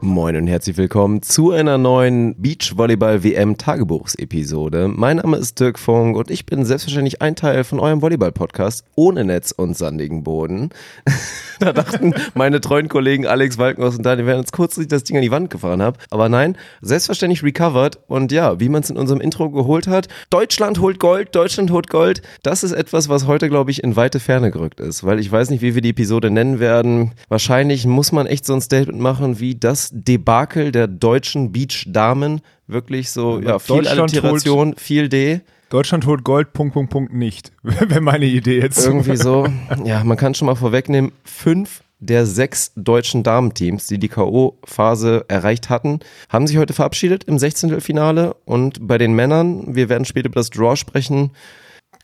Moin und herzlich willkommen zu einer neuen Beachvolleyball-WM-Tagebuchsepisode. Mein Name ist Dirk Funk und ich bin selbstverständlich ein Teil von eurem Volleyball-Podcast ohne Netz und sandigen Boden. da dachten meine treuen Kollegen Alex Walkenhaus und Daniel, werden uns kurzlich das Ding an die Wand gefahren haben. Aber nein, selbstverständlich recovered und ja, wie man es in unserem Intro geholt hat, Deutschland holt Gold, Deutschland holt Gold. Das ist etwas, was heute, glaube ich, in weite Ferne gerückt ist, weil ich weiß nicht, wie wir die Episode nennen werden. Wahrscheinlich muss man echt so ein Statement machen wie das Debakel der deutschen Beach-Damen. Wirklich so, ja, viel Deutschland Alliteration, viel D. Deutschland holt Gold, Punkt, Punkt, Punkt nicht. Wäre meine Idee jetzt. Irgendwie so. Ja, man kann schon mal vorwegnehmen, fünf der sechs deutschen Damenteams, die die K.O.-Phase erreicht hatten, haben sich heute verabschiedet im 16. Finale. Und bei den Männern, wir werden später über das Draw sprechen,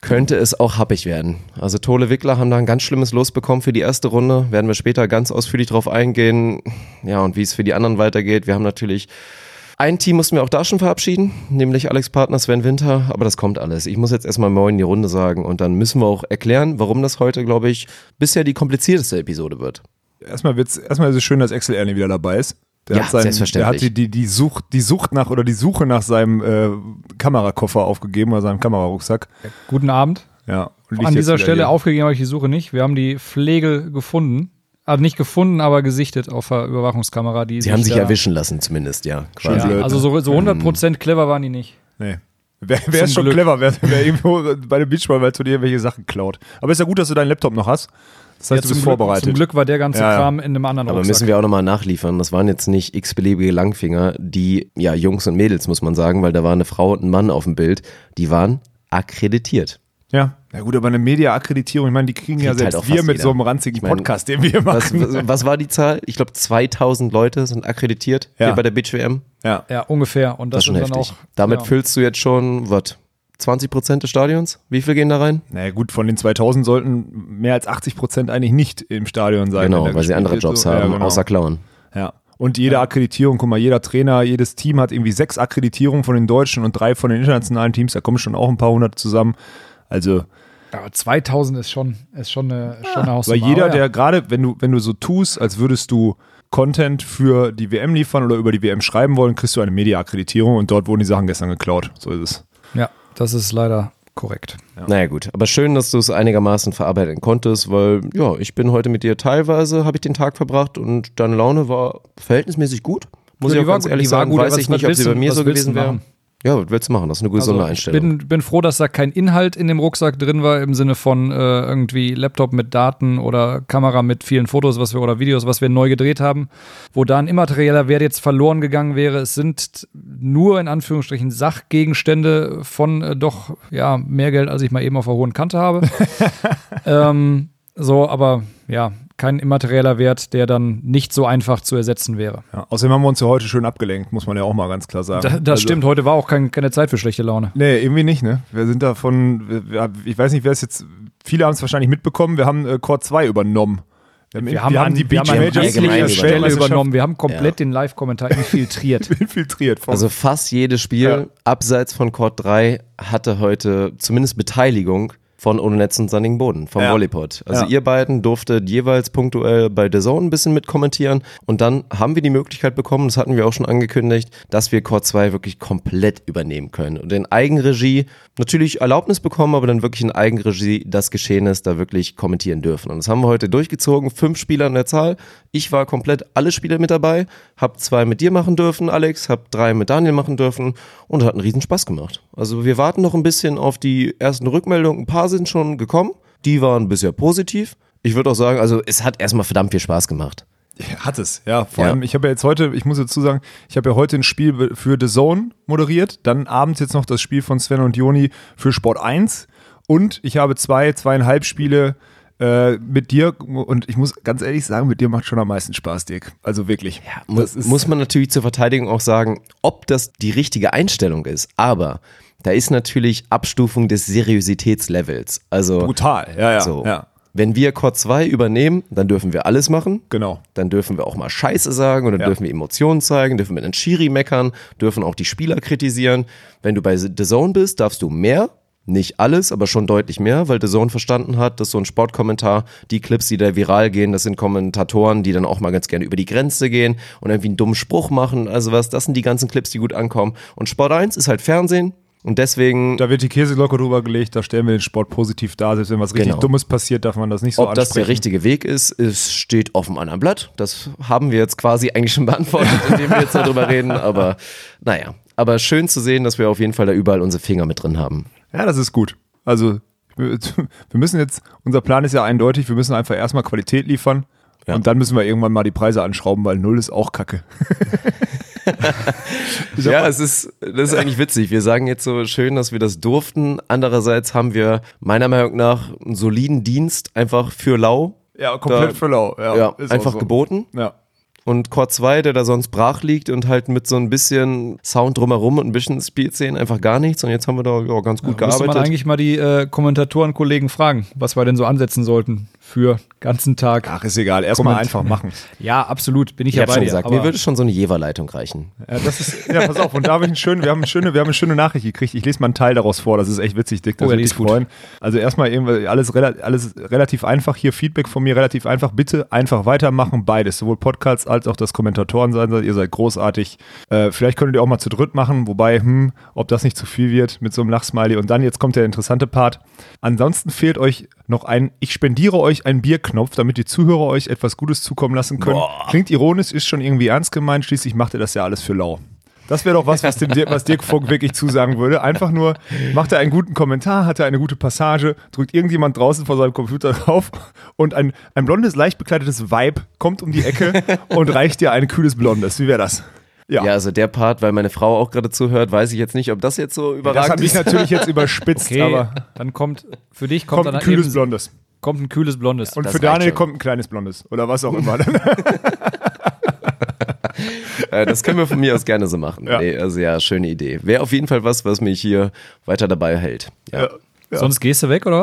könnte es auch happig werden. Also Tole Wickler haben da ein ganz schlimmes Los bekommen für die erste Runde. Werden wir später ganz ausführlich drauf eingehen. Ja, und wie es für die anderen weitergeht. Wir haben natürlich ein Team mussten wir auch da schon verabschieden, nämlich Alex Partner Sven Winter, aber das kommt alles. Ich muss jetzt erstmal Moin in die Runde sagen und dann müssen wir auch erklären, warum das heute, glaube ich, bisher die komplizierteste Episode wird. Erstmal, wird's, erstmal ist es schön, dass Axel Ernie wieder dabei ist. Der Ja, hat seinen, selbstverständlich. Der hat die, die, die, Sucht, die Sucht nach oder die Suche nach seinem äh, Kamerakoffer aufgegeben oder seinem Kamerarucksack. Guten Abend. Ja, An dieser Stelle hier. aufgegeben habe ich die Suche nicht. Wir haben die Pflege gefunden. Also nicht gefunden, aber gesichtet auf der Überwachungskamera. Die Sie haben sich erwischen lassen, zumindest, ja. Quasi. Ja, also so, so 100% clever waren die nicht. Nee. Wer, wer ist Zum schon Glück. clever, wer, wer irgendwo bei dem Beachball-Turnier welche Sachen klaut. Aber ist ja gut, dass du deinen Laptop noch hast. Das heißt, Ja, du bist zum vorbereitet. Glück, zum Glück war der ganze Ja, ja. Kram in einem anderen Aber Rucksack. müssen wir auch nochmal nachliefern. Das waren jetzt nicht x-beliebige Langfinger, die, ja, Jungs und Mädels, muss man sagen, weil da war eine Frau und ein Mann auf dem Bild, die waren akkreditiert. Ja. Ja gut, aber eine Media-Akkreditierung, ich meine, die kriegen ja Kriegt halt selbst auch wir mit jeder. so einem ranzigen Ich mein, Podcast, den wir machen. was, was war die Zahl? Ich glaube, 2000 Leute sind akkreditiert Ja. hier bei der Beach WM. ja. ja, ungefähr. Und Das das, ist schon heftig. auch. Damit ja. füllst du jetzt schon, was, 20 Prozent des Stadions? Wie viel gehen da rein? Naja gut, von den 2000 sollten mehr als 80 Prozent eigentlich nicht im Stadion sein. Genau, weil sie andere. Jobs So, haben, ja, genau. außer Klauen. Ja. Und jede Akkreditierung, guck mal, jeder Trainer, jedes Team hat irgendwie sechs Akkreditierungen von den deutschen und drei von den internationalen Teams. Da kommen schon auch ein paar hundert zusammen. Also, Aber 2000 ist schon, ist schon eine, schon eine weil jeder, Aber ja. der gerade, wenn du, wenn du so tust, als würdest du Content für die WM liefern oder über die WM schreiben wollen, kriegst du eine Media-Akkreditierung und dort wurden die Sachen gestern geklaut. So ist es. Ja, das ist leider korrekt. Naja gut, aber schön, dass du es einigermaßen verarbeiten konntest, weil ja, ich bin heute mit dir teilweise, habe ich den Tag verbracht und deine Laune war verhältnismäßig gut. Muss Ja, ich auch war ganz gut, ehrlich war sagen, gut, weiß ich nicht, ob sie bei mir so gewesen wäre. Ja, was willst du machen? Das ist eine gesunde Also, ich Einstellung. bin, bin froh, dass da kein Inhalt in dem Rucksack drin war, im Sinne von äh, irgendwie Laptop mit Daten oder Kamera mit vielen Fotos was wir, oder Videos, was wir neu gedreht haben, wo da ein immaterieller Wert jetzt verloren gegangen wäre. Es sind nur in Anführungsstrichen Sachgegenstände von äh, doch ja mehr Geld, als ich mal eben auf der hohen Kante habe. ähm, so, aber ja, kein immaterieller Wert, der dann nicht so einfach zu ersetzen wäre. Ja. Außerdem haben wir uns ja heute schön abgelenkt, muss man ja auch mal ganz klar sagen. Da, das Also- stimmt, heute war auch kein, keine Zeit für schlechte Laune. Nee, irgendwie nicht, ne? Wir sind davon, wir- ich weiß nicht, wer es jetzt, viele haben es wahrscheinlich mitbekommen, wir haben äh, Core 2 übernommen. Wir haben, an, die wir haben Beach an Majors allgemein jeglicher Stelle übernommen. Wir haben komplett Ja. den Live-Kommentar infiltriert. infiltriert. Vom, Also fast jedes Spiel Ja. abseits von Court 3 hatte heute zumindest Beteiligung von Ohne Netz und Sandigen Boden, vom Ja. Volleypod. Also Ja. ihr beiden durftet jeweils punktuell bei The Zone ein bisschen mit kommentieren und dann haben wir die Möglichkeit bekommen, das hatten wir auch schon angekündigt, dass wir Court 2 wirklich komplett übernehmen können und in Eigenregie natürlich Erlaubnis bekommen, aber dann wirklich in Eigenregie das Geschehnis da wirklich kommentieren dürfen. Und das haben wir heute durchgezogen, fünf Spieler in der Zahl. Ich war komplett alle Spiele mit dabei, hab zwei mit dir machen dürfen, Alex, hab drei mit Daniel machen dürfen und hat einen riesen Spaß gemacht. Also wir warten noch ein bisschen auf die ersten Rückmeldungen. Ein paar sind schon gekommen, die waren bisher positiv. Ich würde auch sagen, also es hat erstmal verdammt viel Spaß gemacht. Hat es, ja. Vor Ja. allem, ich habe ja jetzt heute, ich muss dazu sagen, ich habe ja heute ein Spiel für The Zone moderiert, dann abends jetzt noch das Spiel von Sven und Joni für Sport 1 und ich habe zwei, zweieinhalb Spiele Äh, mit dir, und ich muss ganz ehrlich sagen, mit dir macht schon am meisten Spaß, Dirk. Also wirklich. Ja, muss, muss man natürlich zur Verteidigung auch sagen, ob das die richtige Einstellung ist. Aber da ist natürlich Abstufung des Seriositätslevels. Also brutal, ja, ja. So. ja. Wenn wir Core 2 übernehmen, dann dürfen wir alles machen. Genau. Dann dürfen wir auch mal Scheiße sagen oder Ja. dürfen wir Emotionen zeigen, dürfen wir den Schiri meckern, dürfen auch die Spieler kritisieren. Wenn du bei The Zone bist, darfst du mehr. Nicht alles, aber schon deutlich mehr, weil The Zone verstanden hat, dass so ein Sportkommentar, die Clips, die da viral gehen, das sind Kommentatoren, die dann auch mal ganz gerne über die Grenze gehen und irgendwie einen dummen Spruch machen. Also was, das sind die ganzen Clips, die gut ankommen. Und Sport 1 ist halt Fernsehen und deswegen Da wird die Käseglocke drüber gelegt, da stellen wir den Sport positiv dar. Selbst wenn was richtig Genau. Dummes passiert, darf man das nicht so Ob das der ansprechen. richtige Weg ist, es steht auf dem anderen Blatt. Das haben wir jetzt quasi eigentlich schon beantwortet, indem wir jetzt darüber reden. Aber naja, aber schön zu sehen, dass wir auf jeden Fall da überall unsere Finger mit drin haben. Ja, das ist gut. Also, wir wir müssen jetzt, unser Plan ist ja eindeutig, wir müssen einfach erstmal Qualität liefern Ja. und dann müssen wir irgendwann mal die Preise anschrauben, weil null ist auch Kacke. Ich Ja, es ist, das ist eigentlich witzig. Wir sagen jetzt so schön, dass wir das durften. Andererseits haben wir meiner Meinung nach einen soliden Dienst einfach für lau. Ja, komplett Da- für lau. Ja, Ja, einfach so. geboten. Ja. Und Core 2, der da sonst brach liegt und halt mit so ein bisschen Sound drumherum und ein bisschen Spielszenen einfach gar nichts. Und jetzt haben wir da ja, ganz gut Müsste man gearbeitet. eigentlich mal die äh, Kommentatoren-Kollegen fragen, was wir denn so ansetzen sollten für ganzen Tag. Ach, ist egal. Erstmal einfach machen. Ja, absolut, bin ich, Ich ja bei schon dir. gesagt, aber- mir würde schon so eine Jever-Leitung reichen. Ja, das ist, ja, pass auf, und da habe ich einen schönen, wir haben eine schöne, wir haben eine schöne Nachricht gekriegt. Ich lese mal einen Teil daraus vor, das ist echt witzig, Dick, das Oh die dich freuen. Also erstmal irgendwie alles, rela alles relativ einfach, hier Feedback von mir relativ einfach. Bitte einfach weitermachen, beides, sowohl Podcasts als auch das Kommentatoren sein soll. Ihr seid großartig. Äh, vielleicht könntet ihr auch mal zu dritt machen, wobei, hm, ob das nicht zu viel wird mit so einem Lachsmiley. Und dann, jetzt kommt der interessante Part. Ansonsten fehlt euch noch ein, ich spendiere euch einen Bierknopf, damit die Zuhörer euch etwas Gutes zukommen lassen können. Klingt ironisch, ist schon irgendwie ernst gemeint, schließlich macht ihr das ja alles für lau. Das wäre doch was, was, dem, Dirk- was Dirk Funk wirklich zusagen würde. Einfach nur, macht er einen guten Kommentar, hat er eine gute Passage, drückt irgendjemand draußen vor seinem Computer drauf und ein, ein blondes, leicht bekleidetes Vibe kommt um die Ecke und reicht dir ein kühles Blondes. Wie wäre das? Ja. also der Part, weil meine Frau auch gerade zuhört, weiß ich jetzt nicht, ob das jetzt so das überragend habe ich ist. natürlich jetzt überspitzt, Okay, aber dann kommt, für dich kommt, kommt dann ein kühles eben, Blondes. kommt ein kühles Blondes. Und Das für Daniel schon. kommt ein kleines Blondes. Oder was auch immer. Äh, das können wir von mir aus gerne so machen. Ja. Nee, also ja, schöne Idee. Wäre auf jeden Fall was, was mich hier weiter dabei hält. Ja, ja. Sonst gehst du weg, oder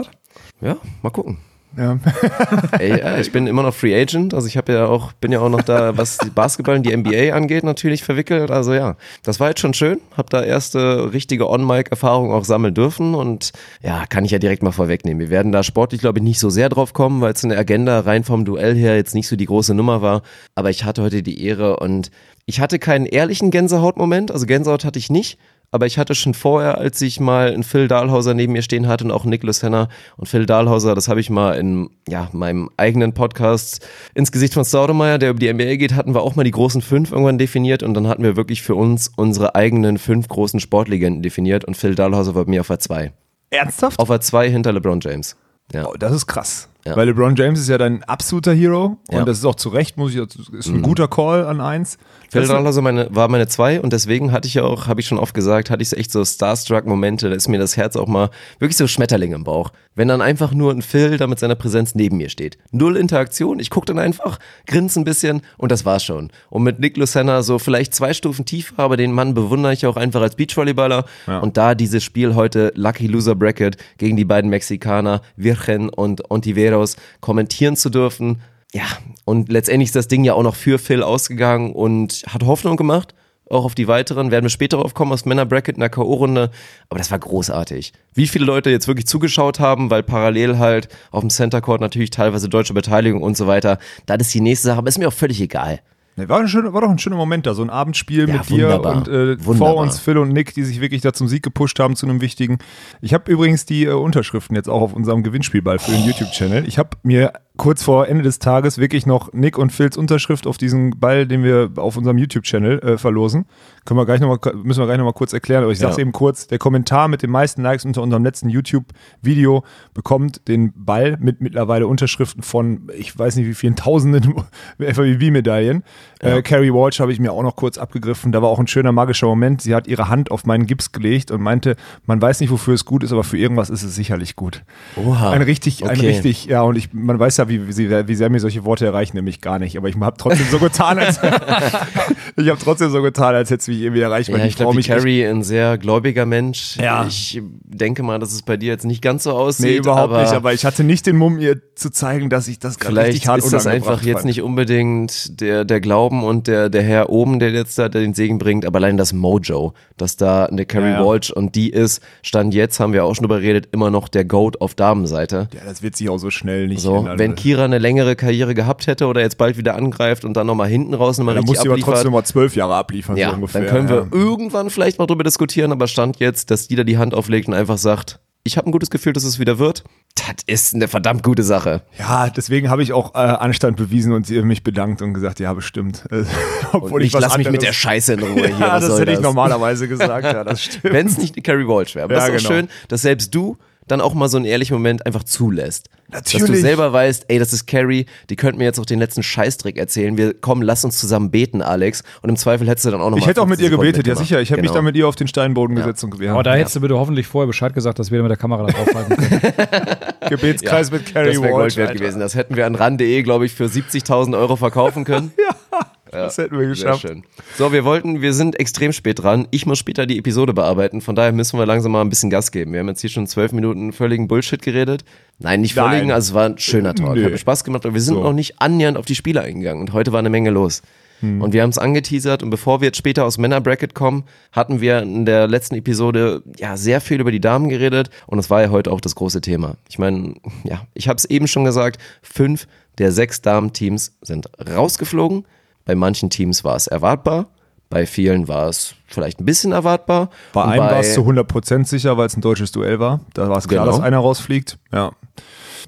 was? mal gucken. Ja. Ey, ja, ich bin immer noch Free Agent, also ich habe ja auch, bin ja auch noch da, was Basketball und die NBA angeht, natürlich verwickelt. Also ja, das war jetzt schon schön, habe da erste richtige On-Mic-Erfahrung auch sammeln dürfen und ja, kann ich ja direkt mal vorwegnehmen. Wir werden da sportlich, glaube ich, nicht so sehr drauf kommen, weil es in der Agenda rein vom Duell her jetzt nicht so die große Nummer war. Aber ich hatte heute die Ehre und ich hatte keinen ehrlichen Gänsehautmoment, also Gänsehaut hatte ich nicht. Aber ich hatte schon vorher, als ich mal einen Phil Dahlhauser neben mir stehen hatte und auch einen Nicholas Henner und Phil Dahlhauser, das habe ich mal in ja, meinem eigenen Podcast ins Gesicht von Staudemeyer, der über die NBA geht, hatten wir auch mal die großen fünf irgendwann definiert und dann hatten wir wirklich für uns unsere eigenen fünf großen Sportlegenden definiert und Phil Dahlhauser war bei mir auf der zwei. Ernsthaft? Auf der zwei hinter LeBron James. Ja. Oh, das ist krass. Ja. Weil LeBron James ist ja dein absoluter Hero Ja. und das ist auch zu Recht, muss ich, ist ein guter Call an eins. Das- Dahlhauser meine, war meine zwei und deswegen hatte ich ja auch, habe ich schon oft gesagt, hatte ich so echt so Starstruck-Momente, da ist mir das Herz auch mal wirklich so Schmetterling im Bauch. Wenn dann einfach nur ein Phil da mit seiner Präsenz neben mir steht. Null Interaktion, ich gucke dann einfach, grinse ein bisschen und das war's schon. Und mit Nick Lucena so vielleicht zwei Stufen tiefer, aber den Mann bewundere ich auch einfach als Beachvolleyballer. Ja. Und da dieses Spiel heute, Lucky Loser Bracket, gegen die beiden Mexikaner, Virgen und Ontiveros, kommentieren zu dürfen, ja, und letztendlich ist das Ding ja auch noch für Phil ausgegangen und hat Hoffnung gemacht. Auch auf die weiteren werden wir später drauf kommen aus Männerbracket in der K.O.-Runde. Aber das war großartig. Wie viele Leute jetzt wirklich zugeschaut haben, weil parallel halt auf dem Center Court natürlich teilweise deutsche Beteiligung und so weiter. Das ist die nächste Sache, aber ist mir auch völlig egal. Nee, war, ein schöner, war doch ein schöner Moment da, so ein Abendspiel Ja, mit dir und äh, vor uns Phil und Nick, die sich wirklich da zum Sieg gepusht haben, zu einem wichtigen. Ich habe übrigens die äh, Unterschriften jetzt auch auf unserem Gewinnspielball für den YouTube-Channel. Ich habe mir kurz vor Ende des Tages wirklich noch Nick und Phils Unterschrift auf diesen Ball, den wir auf unserem YouTube-Channel äh, verlosen. Können wir gleich noch mal, müssen wir gleich nochmal kurz erklären, aber ich sage es Ja. eben kurz. Der Kommentar mit den meisten Likes unter unserem letzten YouTube-Video bekommt den Ball mit mittlerweile Unterschriften von, ich weiß nicht wie vielen Tausenden FABB-Medaillen. Äh, Carrie Walsh habe ich mir auch noch kurz abgegriffen. Da war auch ein schöner magischer Moment. Sie hat ihre Hand auf meinen Gips gelegt und meinte, man weiß nicht, wofür es gut ist, aber für irgendwas ist es sicherlich gut. Oha. Ein richtig, ein Okay. richtig, ja, und ich, man weiß ja, wie, wie, sehr- wie sehr mir solche Worte erreichen, nämlich gar nicht. Aber ich habe trotzdem so getan, als ich habe trotzdem so getan, als hätte es mich irgendwie erreicht, weil Ja, ich glaube, mich Carrie ein sehr gläubiger Mensch. Ja. Ich denke mal, dass es bei dir jetzt nicht ganz so aussieht. Nee, überhaupt aber nicht, aber ich hatte nicht den Mumm, ihr zu zeigen, dass ich das gerade richtig hart ist das einfach jetzt fand. nicht unbedingt der, der Glauben und der, der Herr oben, der jetzt da den Segen bringt, aber allein das Mojo, dass da eine Carrie Ja, ja. Walsh und die ist, stand jetzt, haben wir auch schon drüber geredet, immer noch der Goat auf Damenseite. Ja, das wird sich auch so schnell nicht So, ändern. wenn Kira eine längere Karriere gehabt hätte oder jetzt bald wieder angreift und dann nochmal hinten raus nochmal dann richtig muss sie aber abliefert, trotzdem mal zwölf Jahre abliefern, so ja, ungefähr. dann können wir ja. irgendwann vielleicht mal drüber diskutieren, aber stand jetzt, dass die da die Hand auflegt und einfach sagt, ich habe ein gutes Gefühl, dass es wieder wird. Das ist eine verdammt gute Sache. Ja, deswegen habe ich auch äh, Anstand bewiesen und sie- mich bedankt und gesagt, ja, bestimmt. Äh, Obwohl ich ich was lass mich mit der Scheiße in Ruhe hier. Ja, was das hätte ich das? normalerweise gesagt, ja, das stimmt. Wenn es nicht die Carrie Walsh wäre. Aber Ja, das ist genau. schön, dass selbst du dann auch mal so einen ehrlichen Moment einfach zulässt. Dass du Natürlich. selber weißt, ey, das ist Carrie, die könnte mir jetzt auch den letzten Scheißtrick erzählen. Wir kommen, lass uns zusammen beten, Alex. Und im Zweifel hättest du dann auch noch Ich hätte auch mit 15 ihr Sekunden gebetet, ja sicher. Ich hätte mich Genau. dann mit ihr auf den Steinboden gesetzt und ja, Aber da hättest du bitte hoffentlich vorher Bescheid gesagt, dass wir mit der Kamera da draufhalten können. Gebetskreis mit Carrie Das wäre. Gold wert gewesen. Das hätten wir an ran.de, glaube ich, für 70.000 Euro verkaufen können. Das hätten wir Sehr geschafft. schön. So, wir wollten, wir sind extrem spät dran. Ich muss später die Episode bearbeiten. Von daher müssen wir langsam mal ein bisschen Gas geben. Wir haben jetzt hier schon zwölf Minuten völligen Bullshit geredet. Nein, nicht Nein. völligen, also es war ein schöner Talk. Nö. Hat mir Spaß gemacht, aber wir sind So. noch nicht annähernd auf die Spieler eingegangen. Und heute war eine Menge los. Hm. Und wir haben es angeteasert und bevor wir jetzt später aus Männerbracket kommen, hatten wir in der letzten Episode ja sehr viel über die Damen geredet und es war ja heute auch das große Thema. Ich meine, ja, ich habe es eben schon gesagt, fünf der sechs Damenteams sind rausgeflogen. Bei manchen Teams war es erwartbar, bei vielen war es vielleicht ein bisschen erwartbar. Bei einem war es zu 100% sicher, weil es ein deutsches Duell war. Da war es klar, Genau. dass einer rausfliegt. Ja.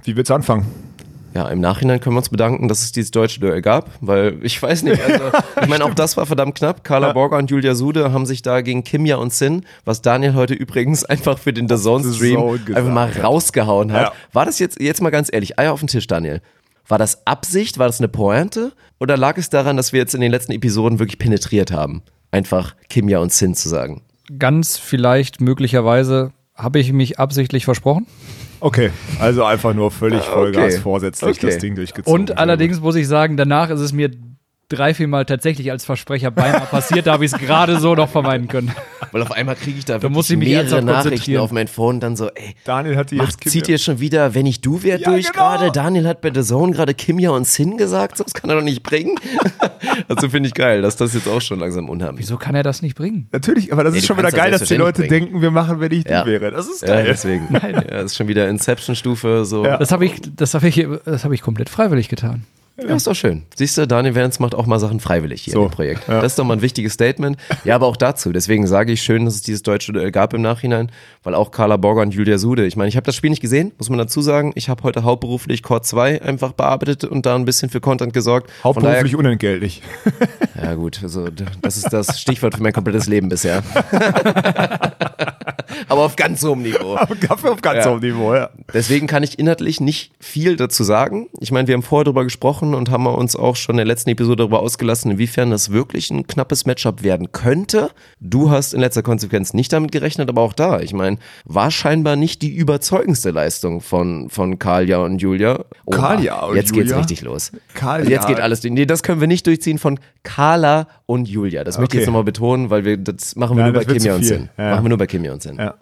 Wie wird's anfangen? Ja, im Nachhinein können wir uns bedanken, dass es dieses deutsche Duell gab, weil ich weiß nicht, also ich meine, auch das war verdammt knapp. Carla Borger und Julia Sude haben sich da gegen Kimja und Sin, was Daniel heute übrigens einfach für den The Zone Stream einfach mal rausgehauen hat. Ja. War das jetzt, jetzt mal ganz ehrlich, Eier auf den Tisch, Daniel. War das Absicht? War das eine Pointe? Oder lag es daran, dass wir jetzt in den letzten Episoden wirklich penetriert haben? Einfach Kimja und Sin zu sagen. Ganz vielleicht, möglicherweise, habe ich mich absichtlich versprochen. Okay, also einfach nur völlig Vollgas okay. vorsätzlich Okay. das Ding durchgezogen. Und allerdings muss ich sagen, danach ist es mir drei, vier Mal tatsächlich als Versprecher beinahe passiert, da habe ich es gerade so noch vermeiden können. Weil auf einmal kriege ich da wirklich muss ich mich mehrere Nachrichten auf mein Phone dann so, ey, Daniel hat die Macht, jetzt zieht ihr schon wieder, wenn ich du wär Ja, durch genau. gerade? Daniel hat bei The Zone gerade Kimja und Sin gesagt, so, das kann er doch nicht bringen. also finde ich geil, dass das jetzt auch schon langsam unheimlich Wieso kann er das nicht bringen? Natürlich, aber das Nee, ist schon wieder kannst das geil, dass die Leute selbstverständlich denken, wir machen, wenn ich Ja. du wäre. Das ist Ja, geil. deswegen. Ja, das ist schon wieder Inception-Stufe, so. Ja. Ja. Das habe ich, das habe ich, das habe ich komplett freiwillig getan. Ist doch schön. Siehst du, Daniel Vance macht auch mal Sachen freiwillig hier So, dem Projekt. ja. Das ist doch mal ein wichtiges Statement. Ja, aber auch dazu. Deswegen sage ich schön, dass es dieses deutsche Duell gab im Nachhinein, weil auch Carla Borger und Julia Sude, ich meine, ich habe das Spiel nicht gesehen, muss man dazu sagen. Ich habe heute hauptberuflich Core 2 einfach bearbeitet und da ein bisschen für Content gesorgt. Von daher- Hauptberuflich unentgeltlich. Ja, gut, also das ist das Stichwort für mein komplettes Leben bisher. Aber auf ganz hohem Niveau. Kaffee auf ganz Ja. hohem Niveau, ja. Deswegen kann ich inhaltlich nicht viel dazu sagen. Ich meine, wir haben vorher darüber gesprochen und haben uns auch schon in der letzten Episode darüber ausgelassen, inwiefern das wirklich ein knappes Matchup werden könnte. Du hast in letzter Konsequenz nicht damit gerechnet, aber auch da, ich meine, war scheinbar nicht die überzeugendste Leistung von, von Kalja und Julia. Oha, Kalja und Jetzt geht's Julia? richtig los. Kalja. Also jetzt geht alles. Nee, das können wir nicht durchziehen von Carla und Julia. Das möchte ich Okay. jetzt nochmal betonen, weil wir, das machen wir Nein, nur bei zu und viel. Sin. Ja. Machen wir nur bei Kimia und Sin. Ja.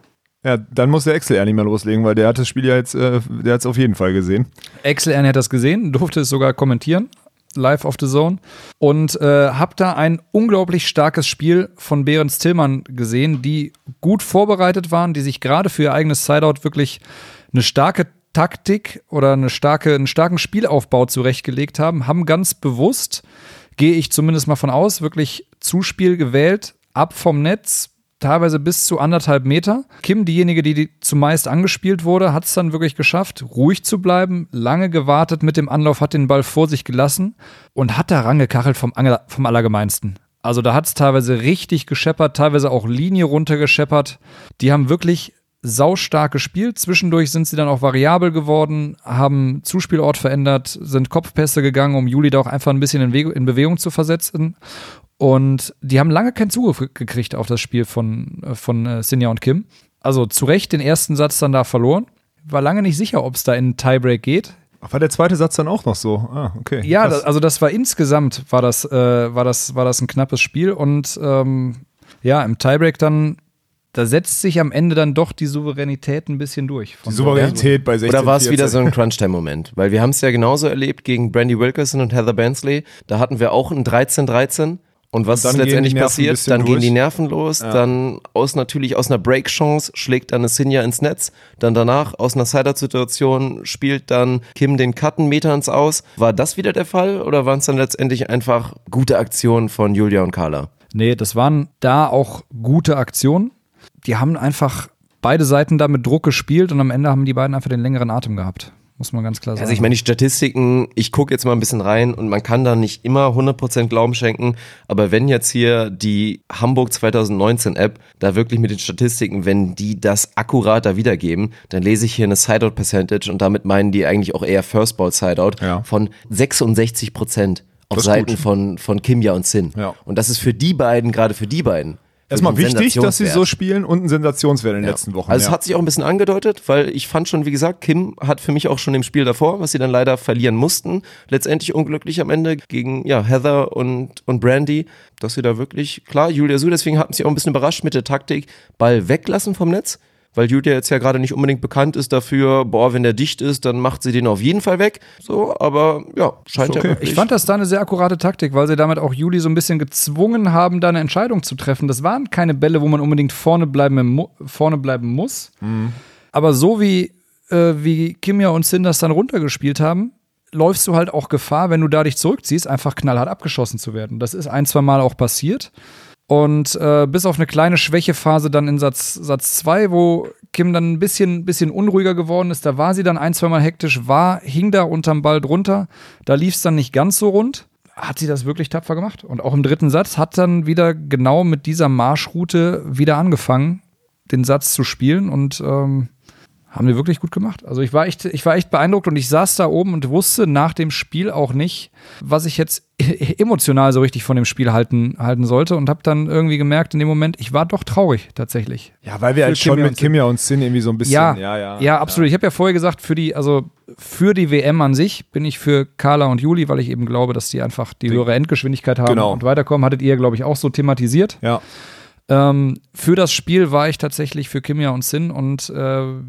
Ja, dann muss der Excel nicht mehr loslegen, weil der hat das Spiel ja jetzt, äh, der hat es auf jeden Fall gesehen. Erne hat das gesehen, durfte es sogar kommentieren, live auf The Zone. Und äh, hab da ein unglaublich starkes Spiel von Behrens Tillmann gesehen, die gut vorbereitet waren, die sich gerade für ihr eigenes Sideout wirklich eine starke Taktik oder eine starke, einen starken Spielaufbau zurechtgelegt haben, haben ganz bewusst, gehe ich zumindest mal von aus, wirklich Zuspiel gewählt, ab vom Netz, teilweise bis zu anderthalb Meter. Kim, diejenige, die, die zumeist angespielt wurde, hat es dann wirklich geschafft, ruhig zu bleiben, lange gewartet mit dem Anlauf, hat den Ball vor sich gelassen und hat da rangekachelt vom, vom Allergemeinsten. Also da hat es teilweise richtig gescheppert, teilweise auch Linie runtergescheppert. Die haben wirklich saustark gespielt. Zwischendurch sind sie dann auch variabel geworden, haben Zuspielort verändert, sind Kopfpässe gegangen, um Juli da auch einfach ein bisschen in, We in Bewegung zu versetzen. Und die haben lange keinen Zugriff gekriegt auf das Spiel von, äh, von äh, Sinja und Kim. Also zu Recht den ersten Satz dann da verloren. War lange nicht sicher, ob es da in einen Tiebreak geht. War der zweite Satz dann auch noch so? Ah, okay. Ja, das, also das war insgesamt war das, äh, war das, war das ein knappes Spiel und ähm, ja, im Tiebreak dann da setzt sich am Ende dann doch die Souveränität ein bisschen durch. Die Souveränität bei 16 Oder war es wieder so ein Crunch-Time-Moment? Weil wir haben es ja genauso erlebt gegen Brandy Wilkerson und Heather Bansley. Da hatten wir auch ein 13-13. Und was und ist letztendlich passiert? Dann durch. gehen die Nerven los, ja. dann aus natürlich aus einer Break-Chance schlägt dann eine Sinja ins Netz, dann danach aus einer Side-Out-Situation spielt dann Kim den Cuttenmeter ins Aus. War das wieder der Fall oder waren es dann letztendlich einfach gute Aktionen von Julia und Carla? Nee, das waren da auch gute Aktionen die haben einfach beide Seiten da mit Druck gespielt und am Ende haben die beiden einfach den längeren Atem gehabt. Muss man ganz klar sagen. Also ich meine, die Statistiken, ich gucke jetzt mal ein bisschen rein und man kann da nicht immer 100% Glauben schenken, aber wenn jetzt hier die Hamburg 2019 App da wirklich mit den Statistiken, wenn die das akkurater wiedergeben, dann lese ich hier eine Sideout Percentage und damit meinen die eigentlich auch eher First Ball Sideout ja. von 66% auf Seiten von, von Kimja und Sin. Ja. Und das ist für die beiden, gerade für die beiden, Erstmal wichtig, dass sie so spielen und ein Sensationswert in den ja. letzten Wochen. Also ja. es hat sich auch ein bisschen angedeutet, weil ich fand schon, wie gesagt, Kim hat für mich auch schon im Spiel davor, was sie dann leider verlieren mussten, letztendlich unglücklich am Ende gegen ja, Heather und, und Brandy, dass sie da wirklich, klar, Julia Su, deswegen hat mich auch ein bisschen überrascht mit der Taktik, Ball weglassen vom Netz weil Julia jetzt ja gerade nicht unbedingt bekannt ist dafür, boah, wenn der dicht ist, dann macht sie den auf jeden Fall weg. So, aber ja, scheint okay. ja wirklich. Ich fand das da eine sehr akkurate Taktik, weil sie damit auch Juli so ein bisschen gezwungen haben, da eine Entscheidung zu treffen. Das waren keine Bälle, wo man unbedingt vorne bleiben, vorne bleiben muss. Mhm. Aber so wie, äh, wie Kimia und Sin das dann runtergespielt haben, läufst du halt auch Gefahr, wenn du da dich zurückziehst, einfach knallhart abgeschossen zu werden. Das ist ein, zwei Mal auch passiert. Und äh, bis auf eine kleine Schwächephase dann in Satz 2, Satz zwei, wo Kim dann ein bisschen, bisschen unruhiger geworden ist, da war sie dann ein, zweimal hektisch, war, hing da unterm Ball drunter. Da lief es dann nicht ganz so rund. Hat sie das wirklich tapfer gemacht? Und auch im dritten Satz hat dann wieder genau mit dieser Marschroute wieder angefangen, den Satz zu spielen. Und ähm, haben die wirklich gut gemacht. Also ich war echt, ich war echt beeindruckt und ich saß da oben und wusste nach dem Spiel auch nicht, was ich jetzt emotional so richtig von dem Spiel halten, halten sollte und habe dann irgendwie gemerkt in dem Moment, ich war doch traurig tatsächlich. Ja, weil wir halt schon mit Kimia und Sin irgendwie so ein bisschen. Ja, ja, ja, ja absolut. Ja. Ich habe ja vorher gesagt, für die, also für die WM an sich bin ich für Carla und Juli, weil ich eben glaube, dass die einfach die höhere Endgeschwindigkeit haben genau. und weiterkommen. Hattet ihr, glaube ich, auch so thematisiert. Ja. Ähm, für das Spiel war ich tatsächlich für Kimia und Sin und äh,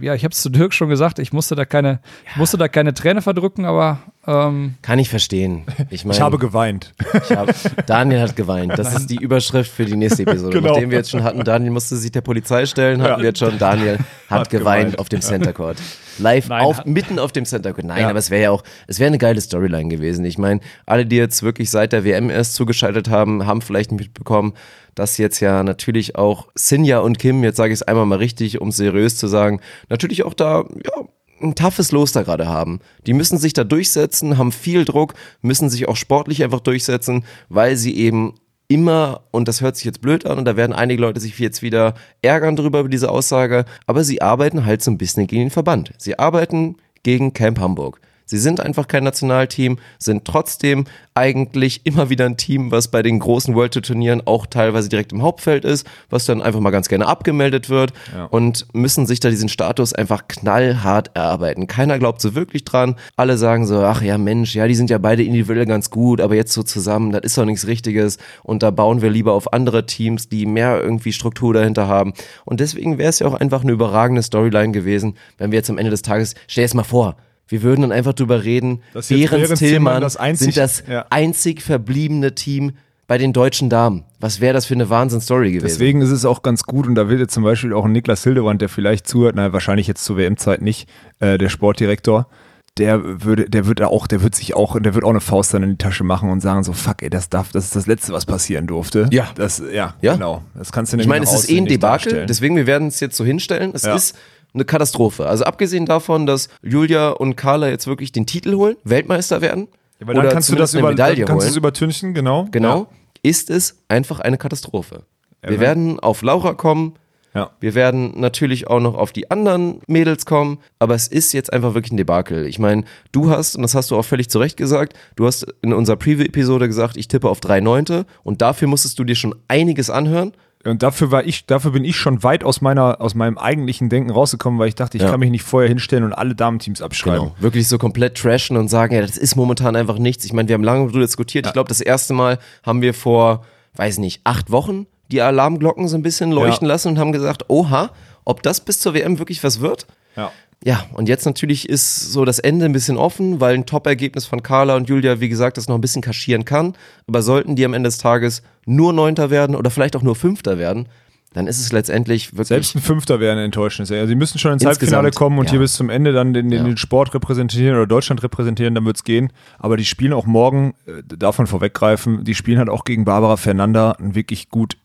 ja, ich habe es zu Dirk schon gesagt, ich musste da keine, ja. musste da keine Träne verdrücken, aber ähm, kann ich verstehen. Ich, mein, ich habe geweint. Ich hab, Daniel hat geweint. Das ist die Überschrift für die nächste Episode. genau. Nachdem wir jetzt schon hatten, Daniel musste sich der Polizei stellen, hatten ja. wir jetzt schon, Daniel hat, hat geweint, geweint, auf dem Center Court. Live Nein, auf, mitten auf dem Center Court. Nein, ja. aber es wäre ja auch, es wäre eine geile Storyline gewesen. Ich meine, alle, die jetzt wirklich seit der WM erst zugeschaltet haben, haben vielleicht mitbekommen, dass jetzt ja natürlich auch Sinja und Kim, jetzt sage ich es einmal mal richtig, um seriös zu sagen, natürlich auch da ja, ein toughes Los da gerade haben. Die müssen sich da durchsetzen, haben viel Druck, müssen sich auch sportlich einfach durchsetzen, weil sie eben immer, und das hört sich jetzt blöd an, und da werden einige Leute sich jetzt wieder ärgern drüber über diese Aussage, aber sie arbeiten halt so ein bisschen gegen den Verband. Sie arbeiten gegen Camp Hamburg. Sie sind einfach kein Nationalteam, sind trotzdem eigentlich immer wieder ein Team, was bei den großen World Tour Turnieren auch teilweise direkt im Hauptfeld ist, was dann einfach mal ganz gerne abgemeldet wird ja. und müssen sich da diesen Status einfach knallhart erarbeiten. Keiner glaubt so wirklich dran. Alle sagen so, ach ja Mensch, ja, die sind ja beide individuell ganz gut, aber jetzt so zusammen, das ist doch nichts Richtiges und da bauen wir lieber auf andere Teams, die mehr irgendwie Struktur dahinter haben. Und deswegen wäre es ja auch einfach eine überragende Storyline gewesen, wenn wir jetzt am Ende des Tages, stell es mal vor, wir würden dann einfach drüber reden, das Behrens Tillmann das einzig, sind das ja. einzig verbliebene Team bei den deutschen Damen. Was wäre das für eine Wahnsinnsstory gewesen? Deswegen ist es auch ganz gut und da will jetzt zum Beispiel auch ein Niklas Hildewand, der vielleicht zuhört, nein, wahrscheinlich jetzt zur WM-Zeit nicht, äh, der Sportdirektor, der würde, der wird auch, der wird sich auch, der wird auch eine Faust dann in die Tasche machen und sagen so, fuck, ey, das darf, das ist das Letzte, was passieren durfte. Ja. Das, ja, Ja. genau. Das kannst du Ich nämlich meine, es ist eh ein nicht Debakel, darstellen. deswegen wir werden es jetzt so hinstellen. Es Ja. ist eine Katastrophe. Also abgesehen davon, dass Julia und Carla jetzt wirklich den Titel holen, Weltmeister werden Ja, weil dann oder kannst du das über, Medaille kannst holen, übertünchen, genau. genau, ist es einfach eine Katastrophe. Wir Ja. werden auf Laura kommen, Ja. wir werden natürlich auch noch auf die anderen Mädels kommen, aber es ist jetzt einfach wirklich ein Debakel. Ich meine, du hast, und das hast du auch völlig zu Recht gesagt, du hast in unserer Preview-Episode gesagt, ich tippe auf drei Neunte und dafür musstest du dir schon einiges anhören. Und dafür war ich, dafür bin ich schon weit aus meiner, aus meinem eigentlichen Denken rausgekommen, weil ich dachte, ich Ja. kann mich nicht vorher hinstellen und alle Damenteams abschreiben. Genau. Wirklich so komplett trashen und sagen, ja, das ist momentan einfach nichts. Ich meine, wir haben lange darüber diskutiert. Ich glaube, das erste Mal haben wir vor, weiß nicht, acht Wochen die Alarmglocken so ein bisschen leuchten Ja. lassen und haben gesagt, oha, ob das bis zur WM wirklich was wird? Ja. Ja, und jetzt natürlich ist so das Ende ein bisschen offen, weil ein Top-Ergebnis von Carla und Julia, wie gesagt, das noch ein bisschen kaschieren kann. Aber sollten die am Ende des Tages nur Neunter werden oder vielleicht auch nur Fünfter werden, dann ist es letztendlich wirklich. Selbst ein Fünfter wäre eine Enttäuschung. Ja, sie müssen schon ins Halbfinale kommen und ja. hier bis zum Ende dann den, den, Ja. den Sport repräsentieren oder Deutschland repräsentieren, dann wird's gehen. Aber die spielen auch morgen, äh, davon vorweggreifen, die spielen halt auch gegen Barbara Fernanda, ein wirklich gut,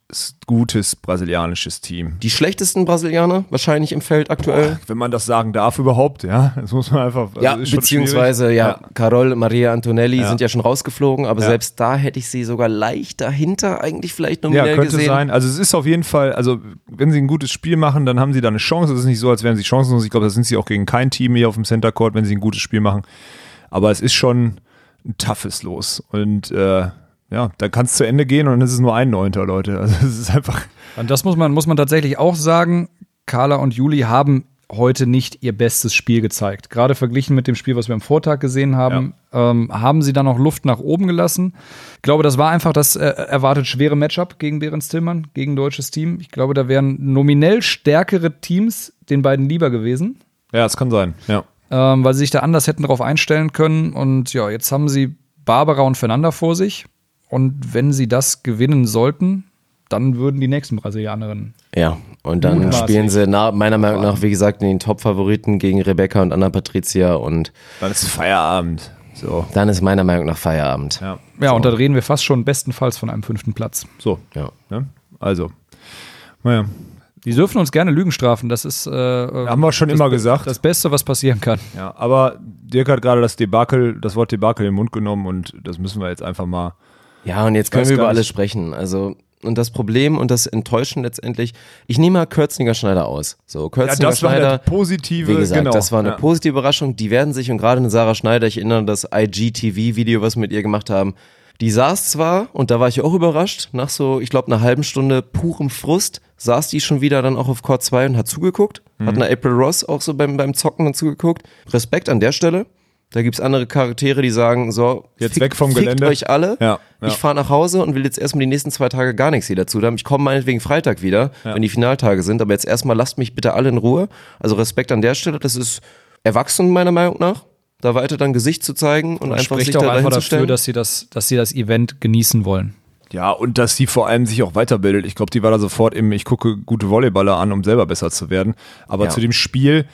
gutes brasilianisches Team. die schlechtesten Brasilianer wahrscheinlich im Feld aktuell. Wenn man das sagen darf überhaupt, ja, das muss man einfach. also Ja, beziehungsweise schwierig. ja, Carol, Maria Antonelli Ja. sind ja schon rausgeflogen, aber Ja. selbst da hätte ich sie sogar leicht dahinter eigentlich vielleicht nominell Ja, könnte gesehen. sein. Also es ist auf jeden Fall, also wenn sie ein gutes Spiel machen, dann haben sie da eine Chance. Es ist nicht so, als wären sie chancenlos. Ich glaube, das sind sie auch gegen kein Team hier auf dem Center Court, wenn sie ein gutes Spiel machen. Aber es ist schon ein toughes Los. Und äh, ja, da kann es zu Ende gehen und dann ist es nur ein Neunter, Leute. Also es ist einfach. Und das muss man, muss man tatsächlich auch sagen. Carla und Juli haben heute nicht ihr bestes Spiel gezeigt. Gerade verglichen mit dem Spiel, was wir am Vortag gesehen haben, ähm, haben sie dann noch Luft nach oben gelassen. Ich glaube, das war einfach das äh, erwartet schwere Matchup gegen Behrens Tillmann, gegen deutsches Team. Ich glaube, da wären nominell stärkere Teams den beiden lieber gewesen, Ja, es kann sein. Ja. ähm, weil sie sich da anders hätten darauf einstellen können. Und ja, jetzt haben sie Barbara und Fernanda vor sich. Und wenn sie das gewinnen sollten, dann würden die nächsten Brasilianerinnen Ja, und dann Mutmaßlich. spielen sie na, meiner Meinung nach, wie gesagt, den Top-Favoriten gegen Rebecca und Anna Patricia und Dann ist Feierabend. So. dann ist meiner Meinung nach Feierabend. Ja. Ja, so. und da reden wir fast schon bestenfalls von einem fünften Platz. So. Ja. Ne? Also. Naja. Die dürfen uns gerne Lügen strafen. Das ist äh, Haben wir schon das, immer gesagt. das Beste, was passieren kann. Ja, aber Dirk hat gerade das Debakel, das Wort Debakel in den Mund genommen und das müssen wir jetzt einfach mal. Ja, und jetzt können wir über alles sprechen. Also, und das Problem und das Enttäuschen letztendlich, ich nehme mal Kürzninger Schneider aus. So, Kürzninger Schneider. positive, Wie gesagt, genau. das war eine ja. positive Überraschung. Die werden sich und gerade eine Sarah Schneider, ich erinnere an das IGTV-Video, was wir mit ihr gemacht haben. Die saß zwar, und da war ich auch überrascht, nach so, ich glaube, einer halben Stunde purem Frust, saß die schon wieder dann auch auf Court 2 und hat zugeguckt. Mhm. Hat eine April Ross auch so beim, beim Zocken dann zugeguckt. Respekt an der Stelle. Da gibt's andere Charaktere, die sagen, so, Jetzt weg vom Gelände. euch alle. Ja, ja. Ich fahre nach Hause und will jetzt erstmal die nächsten zwei Tage gar nichts hier dazu haben. Ich komme meinetwegen Freitag wieder, wenn die Finaltage sind, aber jetzt erstmal lasst mich bitte alle in Ruhe. Also Respekt an der Stelle, das ist erwachsen meiner Meinung nach, da weiter dann Gesicht zu zeigen und einfach sich Spricht da auch einfach dahin zu dafür, stellen. dass sie, das, dass sie das Event genießen wollen. Ja, und dass sie vor allem sich auch weiterbildet. Ich glaube, die war da sofort im, ich gucke gute Volleyballer an, um selber besser zu werden. Aber Ja. zu dem Spiel,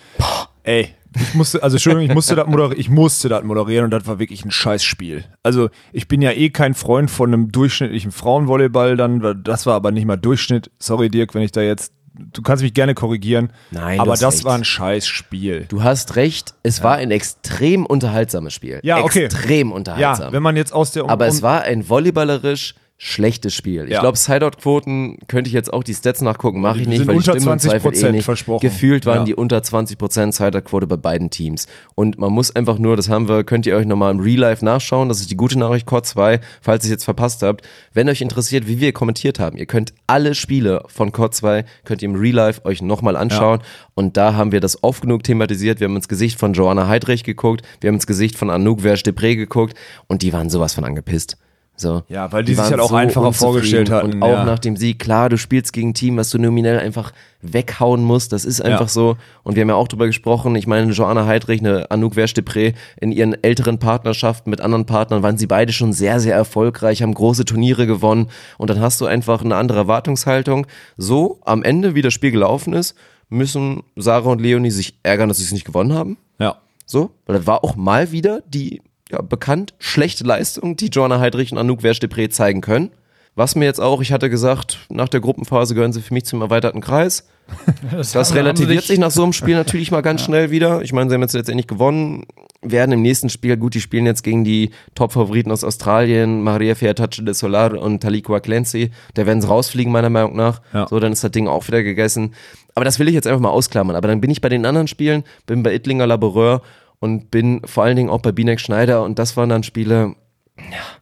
ey, ich musste, also Entschuldigung, ich musste das moderieren, ich musste das moderieren und das war wirklich ein Scheißspiel. Also ich bin ja eh kein Freund von einem durchschnittlichen Frauenvolleyball dann, das war aber nicht mal Durchschnitt. Sorry Dirk, wenn ich da jetzt, du kannst mich gerne korrigieren, Nein, aber das recht. war ein Scheißspiel. Du hast recht, es war ein extrem unterhaltsames Spiel. Ja, okay. Extrem Ja, unterhaltsam. wenn man jetzt aus der aber um- es war ein volleyballerisch schlechtes Spiel. Ich Ja. glaube, Sideout-Quoten könnte ich jetzt auch die Stats nachgucken, mache ich nicht, sind weil die unter im Zweifel 20% eh nicht. versprochen. Gefühlt waren Ja. die unter 20% Sideout-Quote bei beiden Teams. Und man muss einfach nur, das haben wir, könnt ihr euch nochmal im Real Life nachschauen, das ist die gute Nachricht, Core 2, falls ihr es jetzt verpasst habt. Wenn euch interessiert, wie wir kommentiert haben, ihr könnt alle Spiele von Core 2, könnt ihr im Real Life euch nochmal anschauen. Und da haben wir das oft genug thematisiert. Wir haben ins Gesicht von Joanna Heidrich geguckt, wir haben ins Gesicht von Anouk Verge-Depré geguckt und die waren sowas von angepisst. So. Ja, weil die sich waren halt auch einfacher unzufrieden. vorgestellt hatten, Und auch ja. nach dem Sieg, klar, du spielst gegen ein Team, was du nominell einfach weghauen musst. Das ist einfach Ja. so. Und wir haben ja auch drüber gesprochen. Ich meine, Joanna Heidrich, eine Anouk Verge-Depré, in ihren älteren Partnerschaften mit anderen Partnern waren sie beide schon sehr, sehr erfolgreich, haben große Turniere gewonnen. Und dann hast du einfach eine andere Erwartungshaltung. So, am Ende, wie das Spiel gelaufen ist, müssen Sarah und Leonie sich ärgern, dass sie es nicht gewonnen haben. ja. So, weil das war auch mal wieder die ja, bekannt schlechte Leistung, die Joanna Heidrich und Anouk Verstepré zeigen können. Was mir jetzt auch, ich hatte gesagt, nach der Gruppenphase gehören sie für mich zum erweiterten Kreis. Das, das relativiert sich nach so einem Spiel natürlich mal ganz ja. schnell wieder. Ich meine, sie haben jetzt letztendlich gewonnen, werden im nächsten Spiel, gut, die spielen jetzt gegen die Top-Favoriten aus Australien, Maria Fiatace de Solar und Talikua Clancy. Da werden sie rausfliegen, meiner Meinung nach. Ja. So, dann ist das Ding auch wieder gegessen. Aber das will ich jetzt einfach mal ausklammern. Aber dann bin ich bei den anderen Spielen, bin bei Ittlinger Laboureur und bin vor allen Dingen auch bei Binek Schneider und das waren dann Spiele, ja,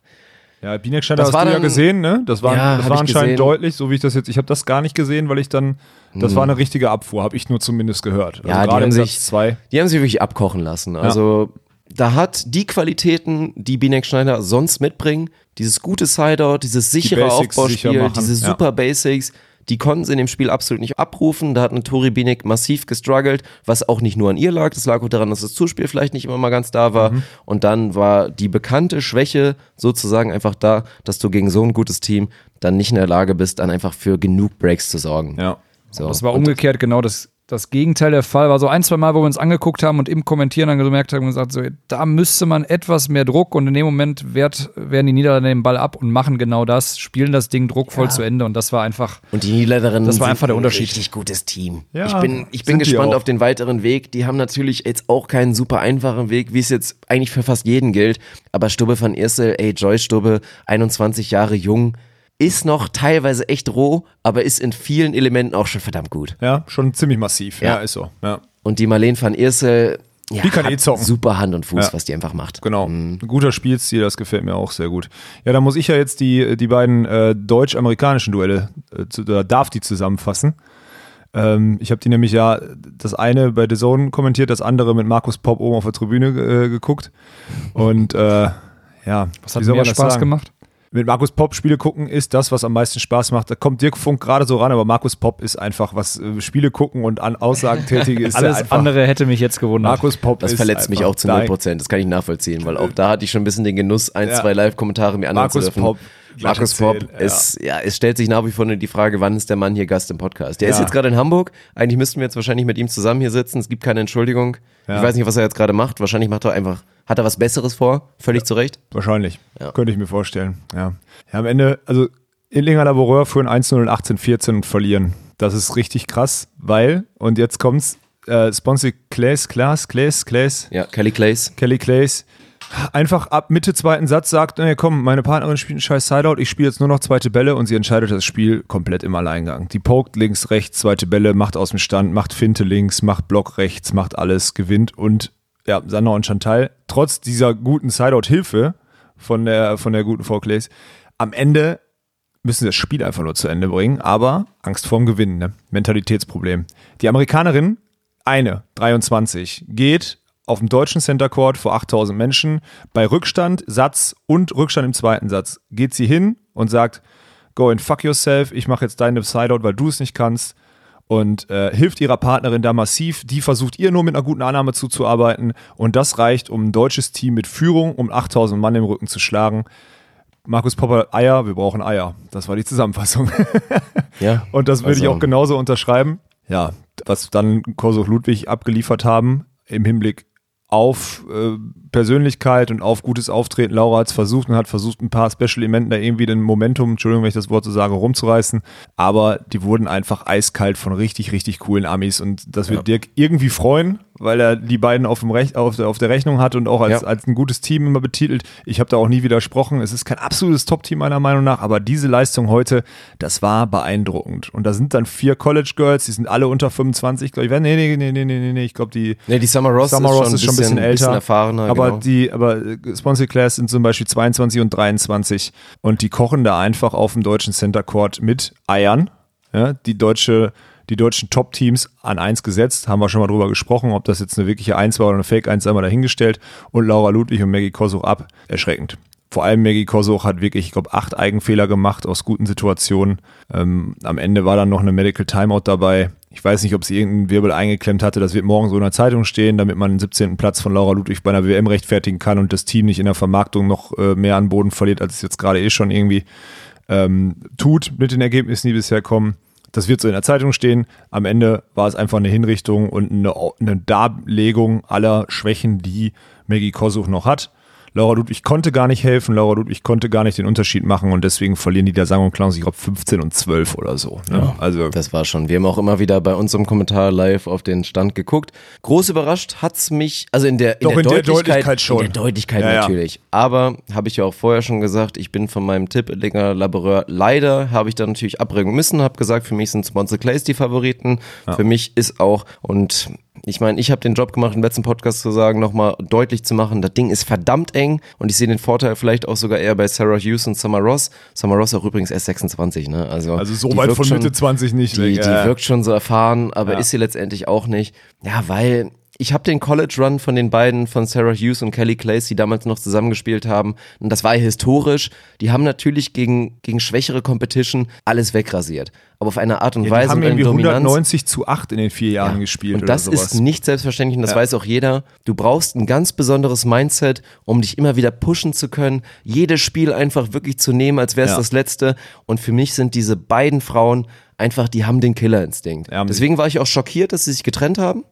ja, Binek Schneider hast du dann, ja gesehen, ne? Das war, ja, das war anscheinend gesehen. deutlich, so wie ich das jetzt, ich habe das gar nicht gesehen, weil ich dann, das hm. war eine richtige Abfuhr, habe ich nur zumindest gehört. Also ja, die haben, sich, zwei. die haben sich wirklich abkochen lassen. Also ja. da hat die Qualitäten, die Binek Schneider sonst mitbringen, dieses gute Sideout, dieses sichere die Aufbauspiel, diese super. Basics, die konnten sie in dem Spiel absolut nicht abrufen. Da hat eine Tori Binek massiv gestruggelt, was auch nicht nur an ihr lag. Das lag auch daran, dass das Zuspiel vielleicht nicht immer mal ganz da war. Mhm. Und dann war die bekannte Schwäche sozusagen einfach da, dass du gegen so ein gutes Team dann nicht in der Lage bist, dann einfach für genug Breaks zu sorgen. Ja. So. Das war umgekehrt genau das das Gegenteil der Fall war. So ein, zwei Mal, wo wir uns angeguckt haben und im Kommentieren dann gemerkt haben und gesagt, so, da müsste man etwas mehr Druck und in dem Moment wehrt, wehren die Niederländer den Ball ab und machen genau das, spielen das Ding druckvoll ja. zu Ende und das war einfach. Und die Niederländerinnen das war einfach der Unterschied. Ein richtig gutes Team. Ja, ich bin, ich bin gespannt auf den weiteren Weg. Die haben natürlich jetzt auch keinen super einfachen Weg, wie es jetzt eigentlich für fast jeden gilt. Aber Stubbe van Iersel, ey, Joyce Stubbe, 21 Jahre jung, ist noch teilweise echt roh, aber ist in vielen Elementen auch schon verdammt gut. Ja, schon ziemlich massiv. Ja, ja ist so. Ja. Und die Marlene van Irsel, ja, die kann eh zocken. Super Hand und Fuß, ja. was die einfach macht. Genau. Mhm. Ein guter Spielstil, das gefällt mir auch sehr gut. Ja, da muss ich ja jetzt die, die beiden äh, deutsch-amerikanischen Duelle, äh, zu, oder darf die zusammenfassen. Ähm, ich habe die nämlich ja das eine bei The Zone kommentiert, das andere mit Markus Popp oben auf der Tribüne äh, geguckt. Und äh, ja, was hat mir Spaß sagen? gemacht? Mit Markus Popp Spiele gucken ist das, was am meisten Spaß macht. Da kommt Dirk Funk gerade so ran, aber Markus Popp ist einfach, was äh, Spiele gucken und an Aussagen tätige ist. Alles einfach, andere hätte mich jetzt gewundert. Markus Popp Das verletzt mich auch zu 0 Prozent. Das kann ich nachvollziehen, weil auch da hatte ich schon ein bisschen den Genuss, ein, ja. zwei Live-Kommentare mir anhören Markus zu dürfen. Popp. Markus Popp ja. ist, ja, es stellt sich nach wie vor die Frage, wann ist der Mann hier Gast im Podcast? Der ja. ist jetzt gerade in Hamburg. Eigentlich müssten wir jetzt wahrscheinlich mit ihm zusammen hier sitzen. Es gibt keine Entschuldigung. Ja. Ich weiß nicht, was er jetzt gerade macht. Wahrscheinlich macht er einfach hat er was Besseres vor? Völlig zu Recht? Wahrscheinlich. Könnte ich mir vorstellen. Ja. ja am Ende, also Illinger Laboureur führen 1-0 in 18-14 und verlieren. Das ist richtig krass, weil, und jetzt kommt's, äh, Sponsor Clays, Klaas, Clays, Clays. Ja, Kelly Clays. Kelly Clays. Einfach ab Mitte zweiten Satz sagt, nee, komm, meine Partnerin spielt einen scheiß Sideout, ich spiele jetzt nur noch zweite Bälle und sie entscheidet das Spiel komplett im Alleingang. Die pokt links, rechts, zweite Bälle, macht aus dem Stand, macht Finte links, macht Block rechts, macht alles, gewinnt und ja, Sandra und Chantal, trotz dieser guten Sideout-Hilfe von der, von der guten Clays, am Ende müssen sie das Spiel einfach nur zu Ende bringen, aber Angst vorm Gewinnen, ne? Mentalitätsproblem. Die Amerikanerin, eine, 23, geht auf dem deutschen Center Court vor 8000 Menschen. Bei Rückstand, Satz und Rückstand im zweiten Satz geht sie hin und sagt, go and fuck yourself, ich mache jetzt deine Sideout, weil du es nicht kannst und äh, hilft ihrer Partnerin da massiv. Die versucht ihr nur mit einer guten Annahme zuzuarbeiten und das reicht, um ein deutsches Team mit Führung um 8000 Mann im Rücken zu schlagen. Markus Popper, Eier, wir brauchen Eier. Das war die Zusammenfassung. ja. Und das würde also. ich auch genauso unterschreiben. Ja, was dann Korsuch Ludwig abgeliefert haben im Hinblick auf äh, Persönlichkeit und auf gutes Auftreten. Laura hat es versucht und hat versucht, ein paar Special-Elementen da irgendwie den Momentum, Entschuldigung, wenn ich das Wort so sage, rumzureißen. Aber die wurden einfach eiskalt von richtig, richtig coolen Amis. Und das wird ja. Dirk irgendwie freuen, weil er die beiden auf, dem Rech auf, der, auf der Rechnung hat und auch als, ja. als ein gutes Team immer betitelt. Ich habe da auch nie widersprochen. Es ist kein absolutes Top-Team meiner Meinung nach, aber diese Leistung heute, das war beeindruckend. Und da sind dann vier College Girls, die sind alle unter 25, glaube ich. Nee, nee, nee, nee, nee, nee, ich glaube die. Nee, die Summer Ross, Summer Ross ist, schon, ein bisschen, älter. Bisschen erfahrener, aber genau. die, aber Sponsor Class sind zum Beispiel 22 und 23 und die kochen da einfach auf dem deutschen Center Court mit Eiern. Ja, die deutsche die deutschen Top-Teams an eins gesetzt. Haben wir schon mal drüber gesprochen, ob das jetzt eine wirkliche Eins war oder eine Fake-Eins, einmal dahingestellt. Und Laura Ludwig und Maggie Kosuch ab. Erschreckend. Vor allem Maggie Kosuch hat wirklich, ich glaube, acht Eigenfehler gemacht aus guten Situationen. Ähm, am Ende war dann noch eine Medical Timeout dabei. Ich weiß nicht, ob sie irgendeinen Wirbel eingeklemmt hatte. Das wird morgen so in der Zeitung stehen, damit man den 17. Platz von Laura Ludwig bei einer WM rechtfertigen kann und das Team nicht in der Vermarktung noch äh, mehr an Boden verliert, als es jetzt gerade eh schon irgendwie ähm, tut mit den Ergebnissen, die bisher kommen. Das wird so in der Zeitung stehen. Am Ende war es einfach eine Hinrichtung und eine, eine Darlegung aller Schwächen, die Maggie Kosuch noch hat. Laura Ludwig konnte gar nicht helfen, Laura Ludwig konnte gar nicht den Unterschied machen und deswegen verlieren die da sang- und klanglos, ich glaube, 15 und 12 oder so. Ne? Ja, also das war schon. Wir haben auch immer wieder bei uns im Kommentar live auf den Stand geguckt. Groß überrascht hat's mich, also in der, in Doch, der, in der Deutlichkeit, Deutlichkeit schon. In der Deutlichkeit Ja, ja. natürlich. Aber habe ich ja auch vorher schon gesagt, ich bin von meinem Tipp Linger Laboreur. Leider habe ich da natürlich abbringen müssen, habe gesagt, für mich sind Sponsor Clays die Favoriten. Für mich ist auch und ich meine, ich habe den Job gemacht, im letzten Podcast zu sagen, nochmal deutlich zu machen, das Ding ist verdammt eng und ich sehe den Vorteil vielleicht auch sogar eher bei Sarah Hughes und Summer Ross. Summer Ross auch übrigens erst 26, ne? Also, Also so weit von schon- Mitte 20 nicht Die, die wirkt schon so erfahren, aber Ja. ist sie letztendlich auch nicht. Ja, weil ich habe den College Run von den beiden, von Sarah Hughes und Kelly Clays, die damals noch zusammengespielt haben, und das war historisch. Die haben natürlich gegen, gegen schwächere Competition alles wegrasiert. Aber auf eine Art und Ja, Weise die haben irgendwie Dominanz. 190 zu 8 in den vier Jahren Ja. gespielt. Und das ist nicht selbstverständlich und das weiß auch jeder. Du brauchst ein ganz besonderes Mindset, um dich immer wieder pushen zu können, jedes Spiel einfach wirklich zu nehmen, als wäre es Ja. das letzte. Und für mich sind diese beiden Frauen einfach, die haben den Killerinstinkt. Ja, Deswegen war ich auch schockiert, dass sie sich getrennt haben.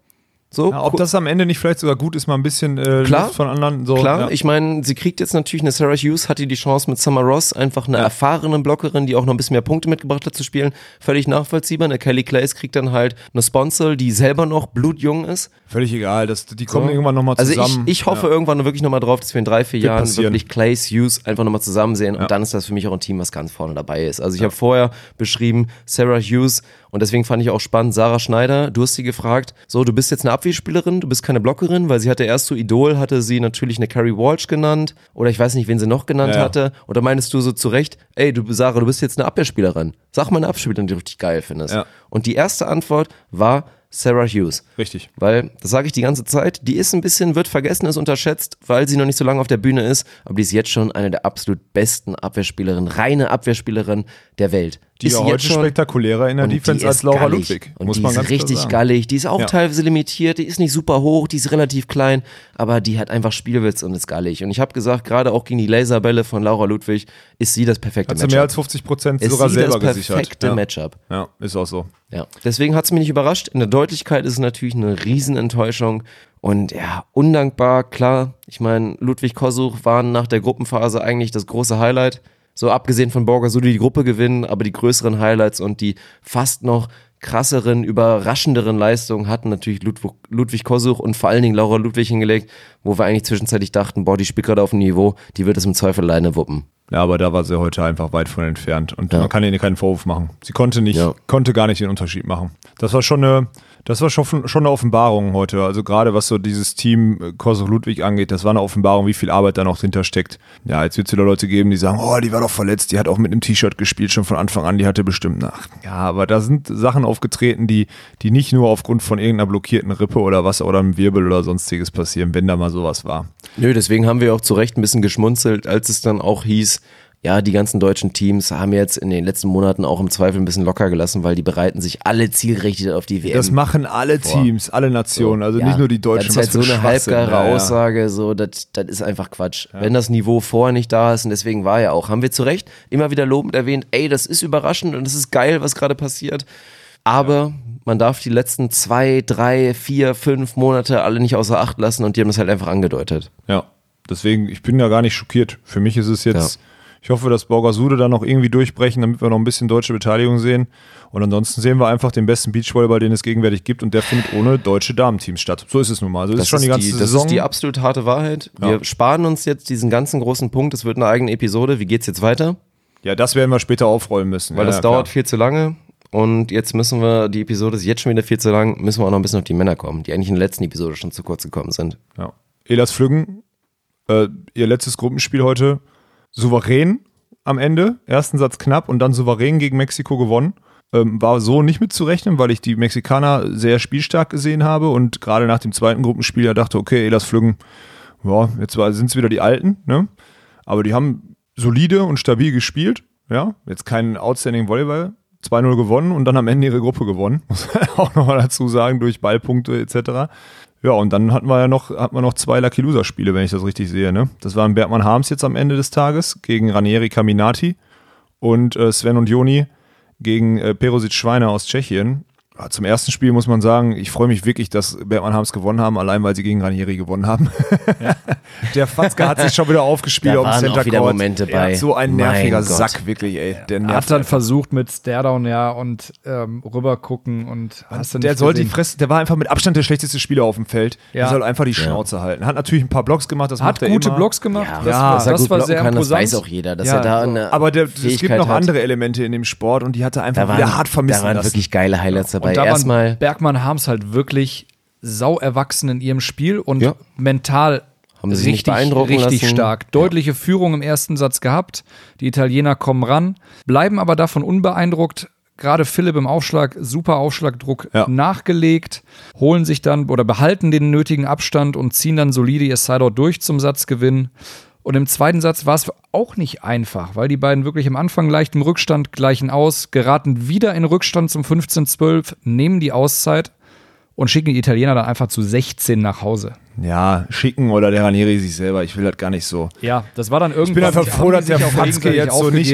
So, Ja, ob das am Ende nicht vielleicht sogar gut ist, mal ein bisschen äh, Klar. Luft von anderen. So, Klar, ja. ich meine, sie kriegt jetzt natürlich eine Sarah Hughes, hatte die Chance mit Summer Ross, einfach eine erfahrene Blockerin, die auch noch ein bisschen mehr Punkte mitgebracht hat zu spielen. Völlig nachvollziehbar. Eine Kelly Clays kriegt dann halt eine Sponsor, die selber noch blutjung ist. Völlig egal, das, die kommen So. irgendwann nochmal Also zusammen. ich, ich hoffe ja. irgendwann wirklich nochmal drauf, dass wir in drei, vier Jahren passieren. wirklich Clays, Hughes einfach nochmal zusammen sehen Ja. und dann ist das für mich auch ein Team, was ganz vorne dabei ist. Also ich habe vorher beschrieben, Sarah Hughes und deswegen fand ich auch spannend, Sarah Schneider, du hast sie gefragt, so du bist jetzt eine Abwehrspielerin, du bist keine Blockerin, weil sie hatte erst so Idol, hatte sie natürlich eine Carrie Walsh genannt oder ich weiß nicht, wen sie noch genannt Ja. hatte oder meinst du so zurecht, ey du Sarah, du bist jetzt eine Abwehrspielerin, sag mal eine Abwehrspielerin, die du richtig geil findest. Ja. Und die erste Antwort war Sarah Hughes. Richtig. Weil, das sage ich die ganze Zeit, die ist ein bisschen, wird vergessen, ist unterschätzt, weil sie noch nicht so lange auf der Bühne ist, aber die ist jetzt schon eine der absolut besten Abwehrspielerinnen, reine Abwehrspielerin der Welt. Die ist ist sie heute spektakulärer in der Defense als ist Laura gallig. Ludwig. Und muss die man ist ganz richtig sagen. gallig. Die ist auch Ja. teilweise limitiert, die ist nicht super hoch, die ist relativ klein, aber die hat einfach Spielwitz und ist gallig. Und ich habe gesagt, gerade auch gegen die Laserbälle von Laura Ludwig ist sie das perfekte Hat sie Matchup. mehr als 50 Prozent ist sogar sie selber das gesichert. perfekte ja. Matchup. Ja, ist auch so. Ja, deswegen hat es mich nicht überrascht. In der Deutlichkeit ist es natürlich eine Riesenenttäuschung. Und ja, undankbar, klar. Ich meine, Ludwig Kosuch waren nach der Gruppenphase eigentlich das große Highlight. So abgesehen von Borger die die Gruppe gewinnen, aber die größeren Highlights und die fast noch krasseren, überraschenderen Leistungen hatten natürlich Ludwig, Ludwig Kosuch und vor allen Dingen Laura Ludwig hingelegt, wo wir eigentlich zwischenzeitlich dachten, boah, die spielt gerade auf dem Niveau, die wird es im Zweifel alleine wuppen. Ja, aber da war sie heute einfach weit von entfernt. Und Ja. man kann ihr keinen Vorwurf machen. Sie konnte nicht, Ja. konnte gar nicht den Unterschied machen. Das war schon eine, das war schon, schon eine Offenbarung heute. Also gerade was so dieses Team äh, Kosovo Ludwig angeht, das war eine Offenbarung, wie viel Arbeit da noch dahinter steckt. Ja, jetzt wird es wieder Leute geben, die sagen, oh, die war doch verletzt, die hat auch mit einem T-Shirt gespielt, schon von Anfang an, die hatte bestimmt nach. Ja, aber da sind Sachen aufgetreten, die, die nicht nur aufgrund von irgendeiner blockierten Rippe oder was oder einem Wirbel oder sonstiges passieren, wenn da mal sowas war. Nö, deswegen haben wir auch zu Recht ein bisschen geschmunzelt, als es dann auch hieß, ja, die ganzen deutschen Teams haben jetzt in den letzten Monaten auch im Zweifel ein bisschen locker gelassen, weil die bereiten sich alle zielgerichtet auf die WM. Das machen alle vor. Teams, alle Nationen, also Ja, nicht nur die Deutschen. Das ist halt so eine halbgare Ja, ja. Aussage, so, das, das ist einfach Quatsch. Wenn das Niveau vorher nicht da ist, und deswegen war ja auch, haben wir zu Recht immer wieder lobend erwähnt, ey, das ist überraschend und das ist geil, was gerade passiert. Aber man darf die letzten zwei, drei, vier, fünf Monate alle nicht außer Acht lassen und die haben das halt einfach angedeutet. Ja, deswegen, ich bin ja gar nicht schockiert. Für mich ist es jetzt, ich hoffe, dass Borgasude da noch irgendwie durchbrechen, damit wir noch ein bisschen deutsche Beteiligung sehen. Und ansonsten sehen wir einfach den besten Beachvolleyball, den es gegenwärtig gibt und der findet ohne deutsche Damenteams statt. So ist es nun mal. Also das, ist schon die ganze das Saison. ist die absolut harte Wahrheit. Wir Ja. sparen uns jetzt diesen ganzen großen Punkt. Es wird eine eigene Episode. Wie geht's jetzt weiter? ja, das werden wir später aufrollen müssen. Weil ja, das ja, dauert klar. viel zu lange. Und jetzt müssen wir, die Episode ist jetzt schon wieder viel zu lang, müssen wir auch noch ein bisschen auf die Männer kommen, die eigentlich in der letzten Episode schon zu kurz gekommen sind. Ja. Elas Flüggen, äh, ihr letztes Gruppenspiel heute, souverän am Ende. Ersten Satz knapp und dann souverän gegen Mexiko gewonnen. Ähm, war so nicht mitzurechnen, weil ich die Mexikaner sehr spielstark gesehen habe und gerade nach dem zweiten Gruppenspiel ja dachte, okay, Elas Flüggen, ja, jetzt sind es wieder die Alten, ne? Aber die haben solide und stabil gespielt, ja. Jetzt kein outstanding Volleyball. 2-0 gewonnen und dann am Ende ihre Gruppe gewonnen. Muss man auch nochmal dazu sagen, durch Ballpunkte etc. Ja, und dann hatten wir ja noch, hatten wir noch zwei Lucky Loser-Spiele, wenn ich das richtig sehe. Ne? Das waren Bergmann Harms jetzt am Ende des Tages gegen Ranieri Caminati und äh, Sven und Joni gegen äh, Perosic Schweine aus Tschechien. Ja, Zum ersten Spiel muss man sagen, ich freue mich wirklich, dass Bergmann Harms gewonnen haben, allein weil sie gegen Ranieri gewonnen haben. Der Fatzke hat sich schon wieder aufgespielt Da auf dem Center auch wieder Court. Momente Ja, bei. so ein nerviger Gott. Sack, wirklich, ey. Der Er nervt hat dann einfach. versucht mit Stairdown, ja, und ähm, rüber gucken und hast du der nicht soll die. Fresse, der war einfach mit Abstand der schlechteste Spieler auf dem Feld. Ja. Der soll einfach die Schnauze halten. Hat natürlich ein paar Blocks gemacht, das Hat macht er gute immer. Blocks gemacht. Ja, das, ja, war- das gut war sehr kann, das imposant. weiß auch jeder, dass Ja, er da eine Aber der, es gibt noch hat. andere Elemente in dem Sport und die hat er einfach Da waren, wieder hart vermissen da waren wirklich geile Highlights dabei. Und da Erstmal waren Bergmann Harms halt wirklich sau erwachsen in ihrem Spiel und Ja. mental Haben sie richtig, richtig lassen. stark. Deutliche Führung im ersten Satz gehabt. Die Italiener kommen ran, bleiben aber davon unbeeindruckt. Gerade Philipp im Aufschlag, super Aufschlagdruck Ja. nachgelegt, holen sich dann oder behalten den nötigen Abstand und ziehen dann solide ihr Sideout durch zum Satzgewinn. Und im zweiten Satz war es auch nicht einfach, weil die beiden wirklich am Anfang leicht im Rückstand gleichen aus, geraten wieder in Rückstand zum 15-12, nehmen die Auszeit und schicken die Italiener dann einfach zu 16 nach Hause. Ja, schicken oder der Ranieri sich selber. Ich will das gar nicht so. Ja, das war dann irgendwann. Ich bin einfach froh, dass der Fatzke Fatzke jetzt so nicht,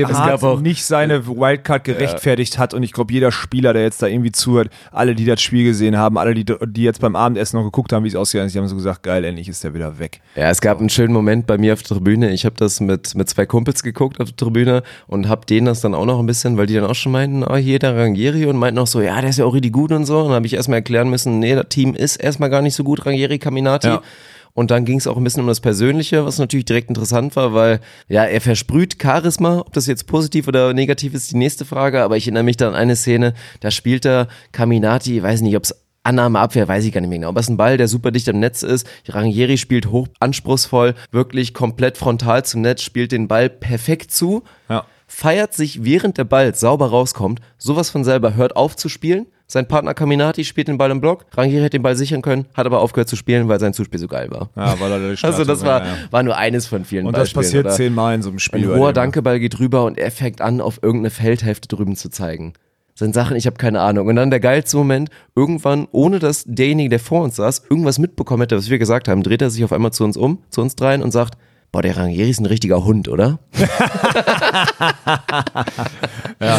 nicht seine Wildcard gerechtfertigt hat. Und ich glaube, jeder Spieler, der jetzt da irgendwie zuhört, alle, die das Spiel gesehen haben, alle, die, die jetzt beim Abendessen noch geguckt haben, wie es ausgegangen ist, die haben so gesagt, geil, endlich ist der wieder weg. Ja, es gab einen schönen Moment bei mir auf der Tribüne. Ich habe das mit, mit zwei Kumpels geguckt auf der Tribüne und habe denen das dann auch noch ein bisschen, weil die dann auch schon meinten, ah, hier der Rangieri und meinten auch so, ja, der ist ja auch richtig gut und so. Und dann habe ich erstmal erklären müssen, nee, das Team ist erstmal gar nicht so gut, Rangieri, Caminati. Ja. Und dann ging es auch ein bisschen um das Persönliche, was natürlich direkt interessant war, weil ja, er versprüht Charisma. Ob das jetzt positiv oder negativ ist, die nächste Frage. Aber ich erinnere mich dann an eine Szene, da spielt er Caminati, ich weiß nicht, ob es Annahme, Abwehr, weiß ich gar nicht mehr genau. Aber es ist ein Ball, der super dicht am Netz ist. Rangieri spielt hoch anspruchsvoll, wirklich komplett frontal zum Netz, spielt den Ball perfekt zu, Ja. feiert sich, während der Ball sauber rauskommt, sowas von selber, hört auf zu spielen. Sein Partner Caminati spielt den Ball im Block. Rangieri hätte den Ball sichern können, hat aber aufgehört zu spielen, weil sein Zuspiel so geil war. Ja, weil er Also das war, ja, ja. war nur eines von vielen Und das Beispielen. passiert oder? zehnmal in so einem Spiel. Ein hoher. Dankeball geht rüber und er fängt an, auf irgendeine Feldhälfte drüben zu zeigen. Das sind Sachen, ich habe keine Ahnung. Und dann der geilste Moment, irgendwann, ohne dass derjenige, der vor uns saß, irgendwas mitbekommen hätte, was wir gesagt haben, dreht er sich auf einmal zu uns um, zu uns dreien und sagt, boah, der Rangieri ist ein richtiger Hund, oder?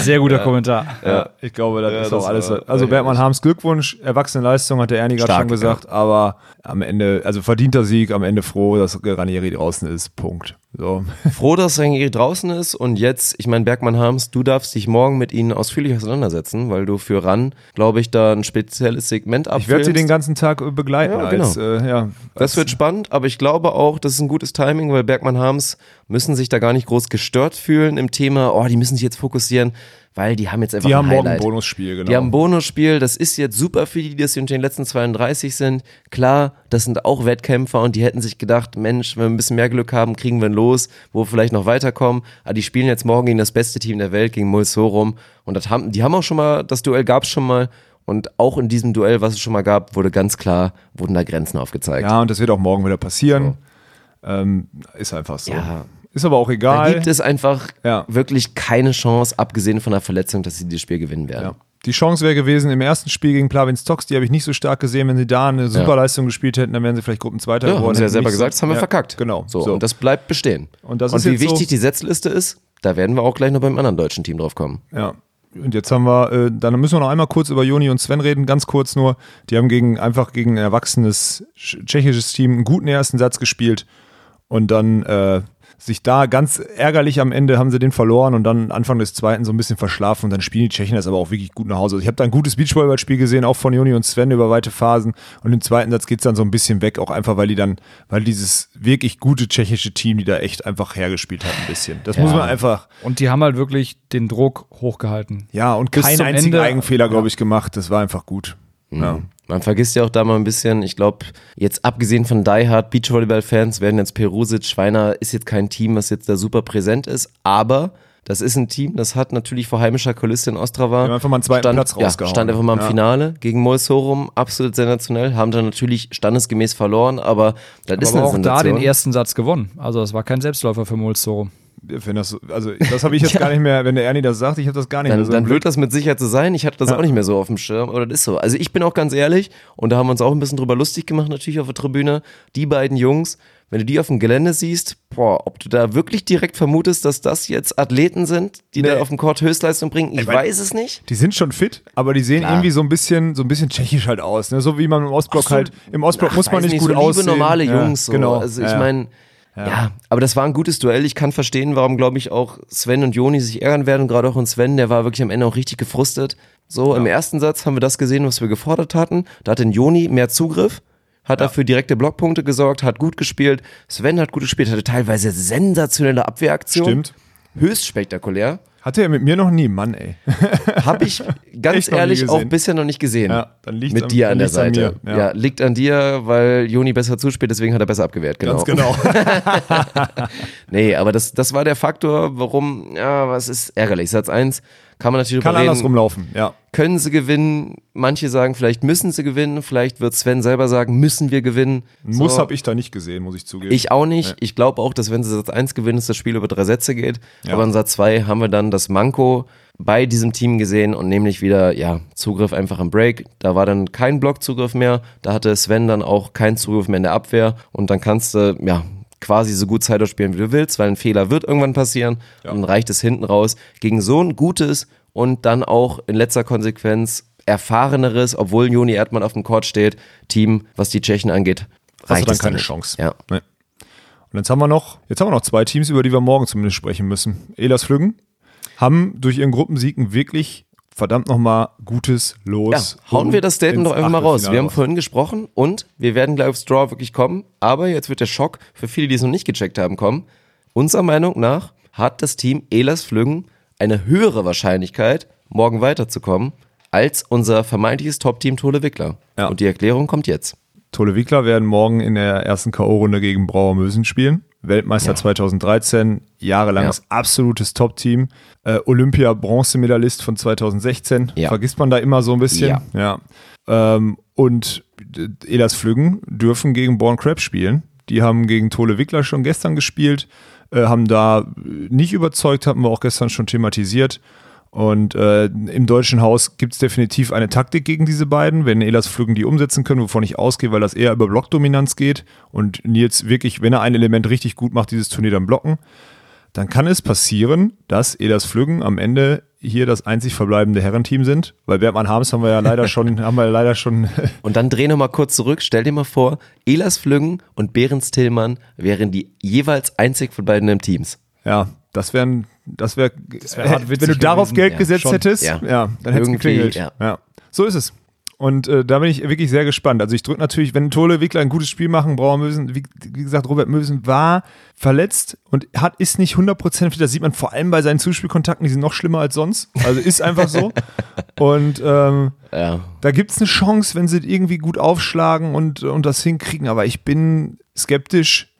Sehr guter Kommentar. Ja, ich glaube, das ist das auch alles. war- also war Bergmann Harms Glückwunsch, erwachsene Leistung, hat der Ernie gerade schon gesagt, aber am Ende, also verdienter Sieg, am Ende froh, dass Ranieri draußen ist. Punkt. So. Froh, dass Rangieri draußen ist und jetzt, ich meine, Bergmann Harms, du darfst dich morgen mit ihnen ausführlich auseinandersetzen, weil du für RAN, glaube ich, da ein spezielles Segment abfilmst. Ich werde sie den ganzen Tag begleiten. Ja, genau. als, äh, ja, Das wird spannend, aber ich glaube auch, das ist ein gutes Timing, weil Bergmann Harms müssen sich da gar nicht groß gestört fühlen im Thema, oh, die müssen sich jetzt fokussieren, weil die haben jetzt einfach die ein haben morgen ein Highlight. Bonusspiel, genau. Die haben ein Bonusspiel, das ist jetzt super für die, die das unter den letzten 32 sind. Klar, das sind auch Wettkämpfer und die hätten sich gedacht, Mensch, wenn wir ein bisschen mehr Glück haben, kriegen wir ein Los, wo wir vielleicht noch weiterkommen. Aber die spielen jetzt morgen gegen das beste Team der Welt, gegen Mulsorum. Und das haben, die haben auch schon mal, das Duell gab es schon mal. Und auch in diesem Duell, was es schon mal gab, wurde ganz klar, wurden da Grenzen aufgezeigt. ja, und das wird auch morgen wieder passieren. Ähm, ist einfach so. Ja. Ist aber auch Da egal. gibt es einfach Ja. wirklich keine Chance, abgesehen von der Verletzung, dass sie dieses Spiel gewinnen werden. Ja. Die Chance wäre gewesen im ersten Spiel gegen Plavins Tox, die habe ich nicht so stark gesehen. Wenn sie da eine Superleistung gespielt hätten, dann wären sie vielleicht Gruppenzweiter Ja, geworden. haben sie ja selber so- gesagt, das haben wir verkackt. Genau. So, Und das bleibt bestehen. Und das ist wie jetzt so- wichtig die Setzliste ist, da werden wir auch gleich noch beim anderen deutschen Team drauf kommen. Ja. Und jetzt haben wir, äh, dann müssen wir noch einmal kurz über Joni und Sven reden, ganz kurz nur. Die haben gegen einfach gegen ein erwachsenes sch- tschechisches Team einen guten ersten Satz gespielt und dann äh, sich da ganz ärgerlich am Ende haben sie den verloren und dann Anfang des zweiten so ein bisschen verschlafen und dann spielen die Tschechen das aber auch wirklich gut nach Hause. Also ich habe da ein gutes Beachvolleyballspiel gesehen, auch von Joni und Sven über weite Phasen und im zweiten Satz geht es dann so ein bisschen weg, auch einfach, weil die dann, weil dieses wirklich gute tschechische Team, die da echt einfach hergespielt hat ein bisschen. Das muss man einfach, Und die haben halt wirklich den Druck hochgehalten. ja, und keinen einzigen Ende- Eigenfehler, glaube ich, gemacht. Das war einfach gut. Ja. Man vergisst ja auch da mal ein bisschen, ich glaube, jetzt abgesehen von Die Hard Beachvolleyball-Fans werden jetzt Perusic, Schweiner ist jetzt kein Team, was jetzt da super präsent ist, aber das ist ein Team, das hat natürlich vor heimischer Kulisse in Ostrava. Haben einfach mal einen zweiten stand, Platz ja, rausgehauen. stand einfach mal im Ja. Finale gegen Molsorum, absolut sensationell, haben dann natürlich standesgemäß verloren, aber das ist Aber eine auch da Sensation. den ersten Satz gewonnen. Also das war kein Selbstläufer für Mulzoro. Wenn das, so- also das habe ich jetzt gar nicht mehr, wenn der Ernie das sagt, ich habe das gar nicht mehr Dann, so. dann wird das mit Sicherheit so sein. Ich hatte das Ja. auch nicht mehr so auf dem Schirm, aber das ist so. Also ich bin auch ganz ehrlich, und da haben wir uns auch ein bisschen drüber lustig gemacht, natürlich auf der Tribüne. Die beiden Jungs, wenn du die auf dem Gelände siehst, boah, ob du da wirklich direkt vermutest, dass das jetzt Athleten sind, die Nee. da auf dem Court Höchstleistung bringen, ich Ich mein- weiß es nicht. Die sind schon fit, aber die sehen Klar. irgendwie so ein bisschen, so ein bisschen tschechisch halt aus. Ne? So wie man im Ostblock so, halt, im Ostblock Ach, muss man weiß nicht gut so aussehen. normale Ja, Jungs. So. Genau. Also ich ja. meine, ja. aber das war ein gutes Duell. Ich kann verstehen, warum, glaube ich, auch Sven und Joni sich ärgern werden. Und gerade auch in Sven, der war wirklich am Ende auch richtig gefrustet. So, im ersten Satz haben wir das gesehen, was wir gefordert hatten. Da hatte Joni mehr Zugriff, hat dafür direkte Blockpunkte gesorgt, hat gut gespielt. Sven hat gut gespielt, hatte teilweise sensationelle Abwehraktionen. Stimmt. Höchst spektakulär. Hatte er mit mir noch nie, Mann, ey. Habe ich ganz nie ehrlich auch bisher noch nicht gesehen. Ja, dann liegt's Mit an- dir an der an Seite. mir, ja. ja. liegt an dir, weil Joni besser zuspielt, deswegen hat er besser abgewehrt. Genau. Ganz genau. Nee, aber das, das war der Faktor, warum, ja, was ist ärgerlich. Satz 1 kann man natürlich Kann anders rumlaufen, ja. Können sie gewinnen? Manche sagen, vielleicht müssen sie gewinnen. Vielleicht wird Sven selber sagen, müssen wir gewinnen. Muss So. habe ich da nicht gesehen, muss ich zugeben. Ich auch nicht. Ich glaube auch, dass wenn sie Satz 1 gewinnen, dass das Spiel über drei Sätze geht. Ja. Aber in Satz 2 haben wir dann das Manko bei diesem Team gesehen und nämlich wieder, ja, Zugriff einfach im Break. Da war dann kein Blockzugriff mehr. Da hatte Sven dann auch keinen Zugriff mehr in der Abwehr. Und dann kannst du, ja, quasi so gut Zeit spielen, wie du willst, weil ein Fehler wird irgendwann passieren. Und dann reicht es hinten raus gegen so ein gutes und dann auch in letzter Konsequenz erfahreneres, obwohl Joni Erdmann auf dem Court steht, Team, was die Tschechen angeht, Hast du reicht dann es keine nicht. Chance. Ja. Nee. Und jetzt haben wir noch, jetzt haben wir noch zwei Teams, über die wir morgen zumindest sprechen müssen. Elas Flüggen haben durch ihren Gruppensiegen wirklich verdammt nochmal gutes Ja, Los. hauen um wir das Statement doch einfach mal raus. Wir haben vorhin gesprochen und wir werden gleich aufs Draw wirklich kommen, aber jetzt wird der Schock für viele, die es noch nicht gecheckt haben, kommen. Unserer Meinung nach hat das Team Elas Flüggen eine höhere Wahrscheinlichkeit, morgen weiterzukommen, als unser vermeintliches Top-Team Tole Wickler. Ja. Und die Erklärung kommt jetzt. Tolle Wickler werden morgen in der ersten K.O.-Runde gegen Brauer Mösen spielen. Weltmeister 2013, jahrelanges Ja. absolutes Top-Team. Äh, Olympia-Bronzemedalist von 2016. Ja. Vergisst man da immer so ein bisschen. Ja. Ähm, und äh, Elas Flüggen dürfen gegen Born Crab spielen. Die haben gegen Tole Wickler schon gestern gespielt, äh, haben da äh, nicht überzeugt, hatten wir auch gestern schon thematisiert. Und äh, im deutschen Haus gibt es definitiv eine Taktik gegen diese beiden. Wenn Elas Flüggen die umsetzen können, wovon ich ausgehe, weil das eher über Blockdominanz geht und Nils wirklich, wenn er ein Element richtig gut macht, dieses Turnier dann blocken, dann kann es passieren, dass Elas Flüggen am Ende hier das einzig verbleibende Herrenteam sind. Weil Bergmann Harms haben wir ja leider schon, haben wir leider schon Und dann dreh noch mal kurz zurück. Stell dir mal vor, Elas Flüggen und Behrens Tillmann wären die jeweils einzig von beiden im Teams. Ja, das wären, das wäre, wär hart wenn du darauf gewesen. Geld Ja, gesetzt schon. hättest, Ja. ja, dann hätte es geklingelt. ja. Ja. so ist es. Und äh, da bin ich wirklich sehr gespannt. Also ich drücke natürlich, wenn Tole Wickler ein gutes Spiel machen, Brauer Mösen, wie, wie gesagt, Robert Mösen war verletzt und hat ist nicht 100% fit. Das sieht man vor allem bei seinen Zuspielkontakten, die sind noch schlimmer als sonst. Also ist einfach so. Und ähm, Ja. da gibt es eine Chance, wenn sie irgendwie gut aufschlagen und, und das hinkriegen. Aber ich bin skeptisch,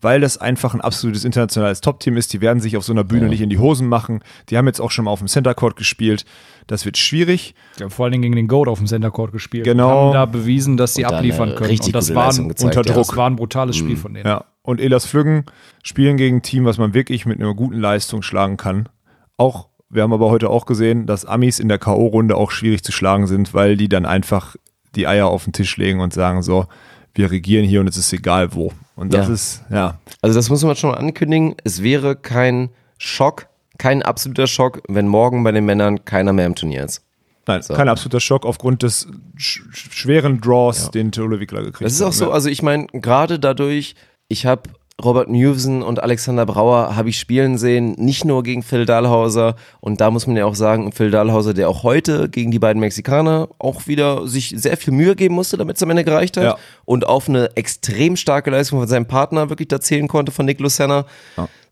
weil das einfach ein absolutes internationales Top-Team ist. Die werden sich auf so einer Bühne nicht in die Hosen machen. Die haben jetzt auch schon mal auf dem Center Court gespielt. Das wird schwierig. Die haben vor allen Dingen gegen den Goat auf dem Center Court gespielt. Genau. Und haben da bewiesen, dass sie abliefern eine können. richtig Und das gute war, ein, gezeigt, unter ja. Druck. das war ein brutales Spiel von denen. Ja. Und Elas Flüggen spielen gegen ein Team, was man wirklich mit einer guten Leistung schlagen kann. Auch, wir haben aber heute auch gesehen, dass Amis in der K.O.-Runde auch schwierig zu schlagen sind, weil die dann einfach die Eier auf den Tisch legen und sagen so, wir regieren hier und es ist egal wo. Und das Ja. ist, ja, Also das muss man schon mal ankündigen. Es wäre kein Schock, kein absoluter Schock, wenn morgen bei den Männern keiner mehr im Turnier ist. Nein, So. kein absoluter Schock aufgrund des sch sch- schweren Draws, den Tole Wickler gekriegt hat. Das ist auch so, Ja. also ich meine, gerade dadurch, ich habe Robert Mewsen und Alexander Brauer habe ich spielen sehen, nicht nur gegen Phil Dahlhauser und da muss man ja auch sagen, Phil Dahlhauser, der auch heute gegen die beiden Mexikaner auch wieder sich sehr viel Mühe geben musste, damit es am Ende gereicht hat Ja. und auf eine extrem starke Leistung von seinem Partner wirklich da zählen konnte, von Nick Lucena.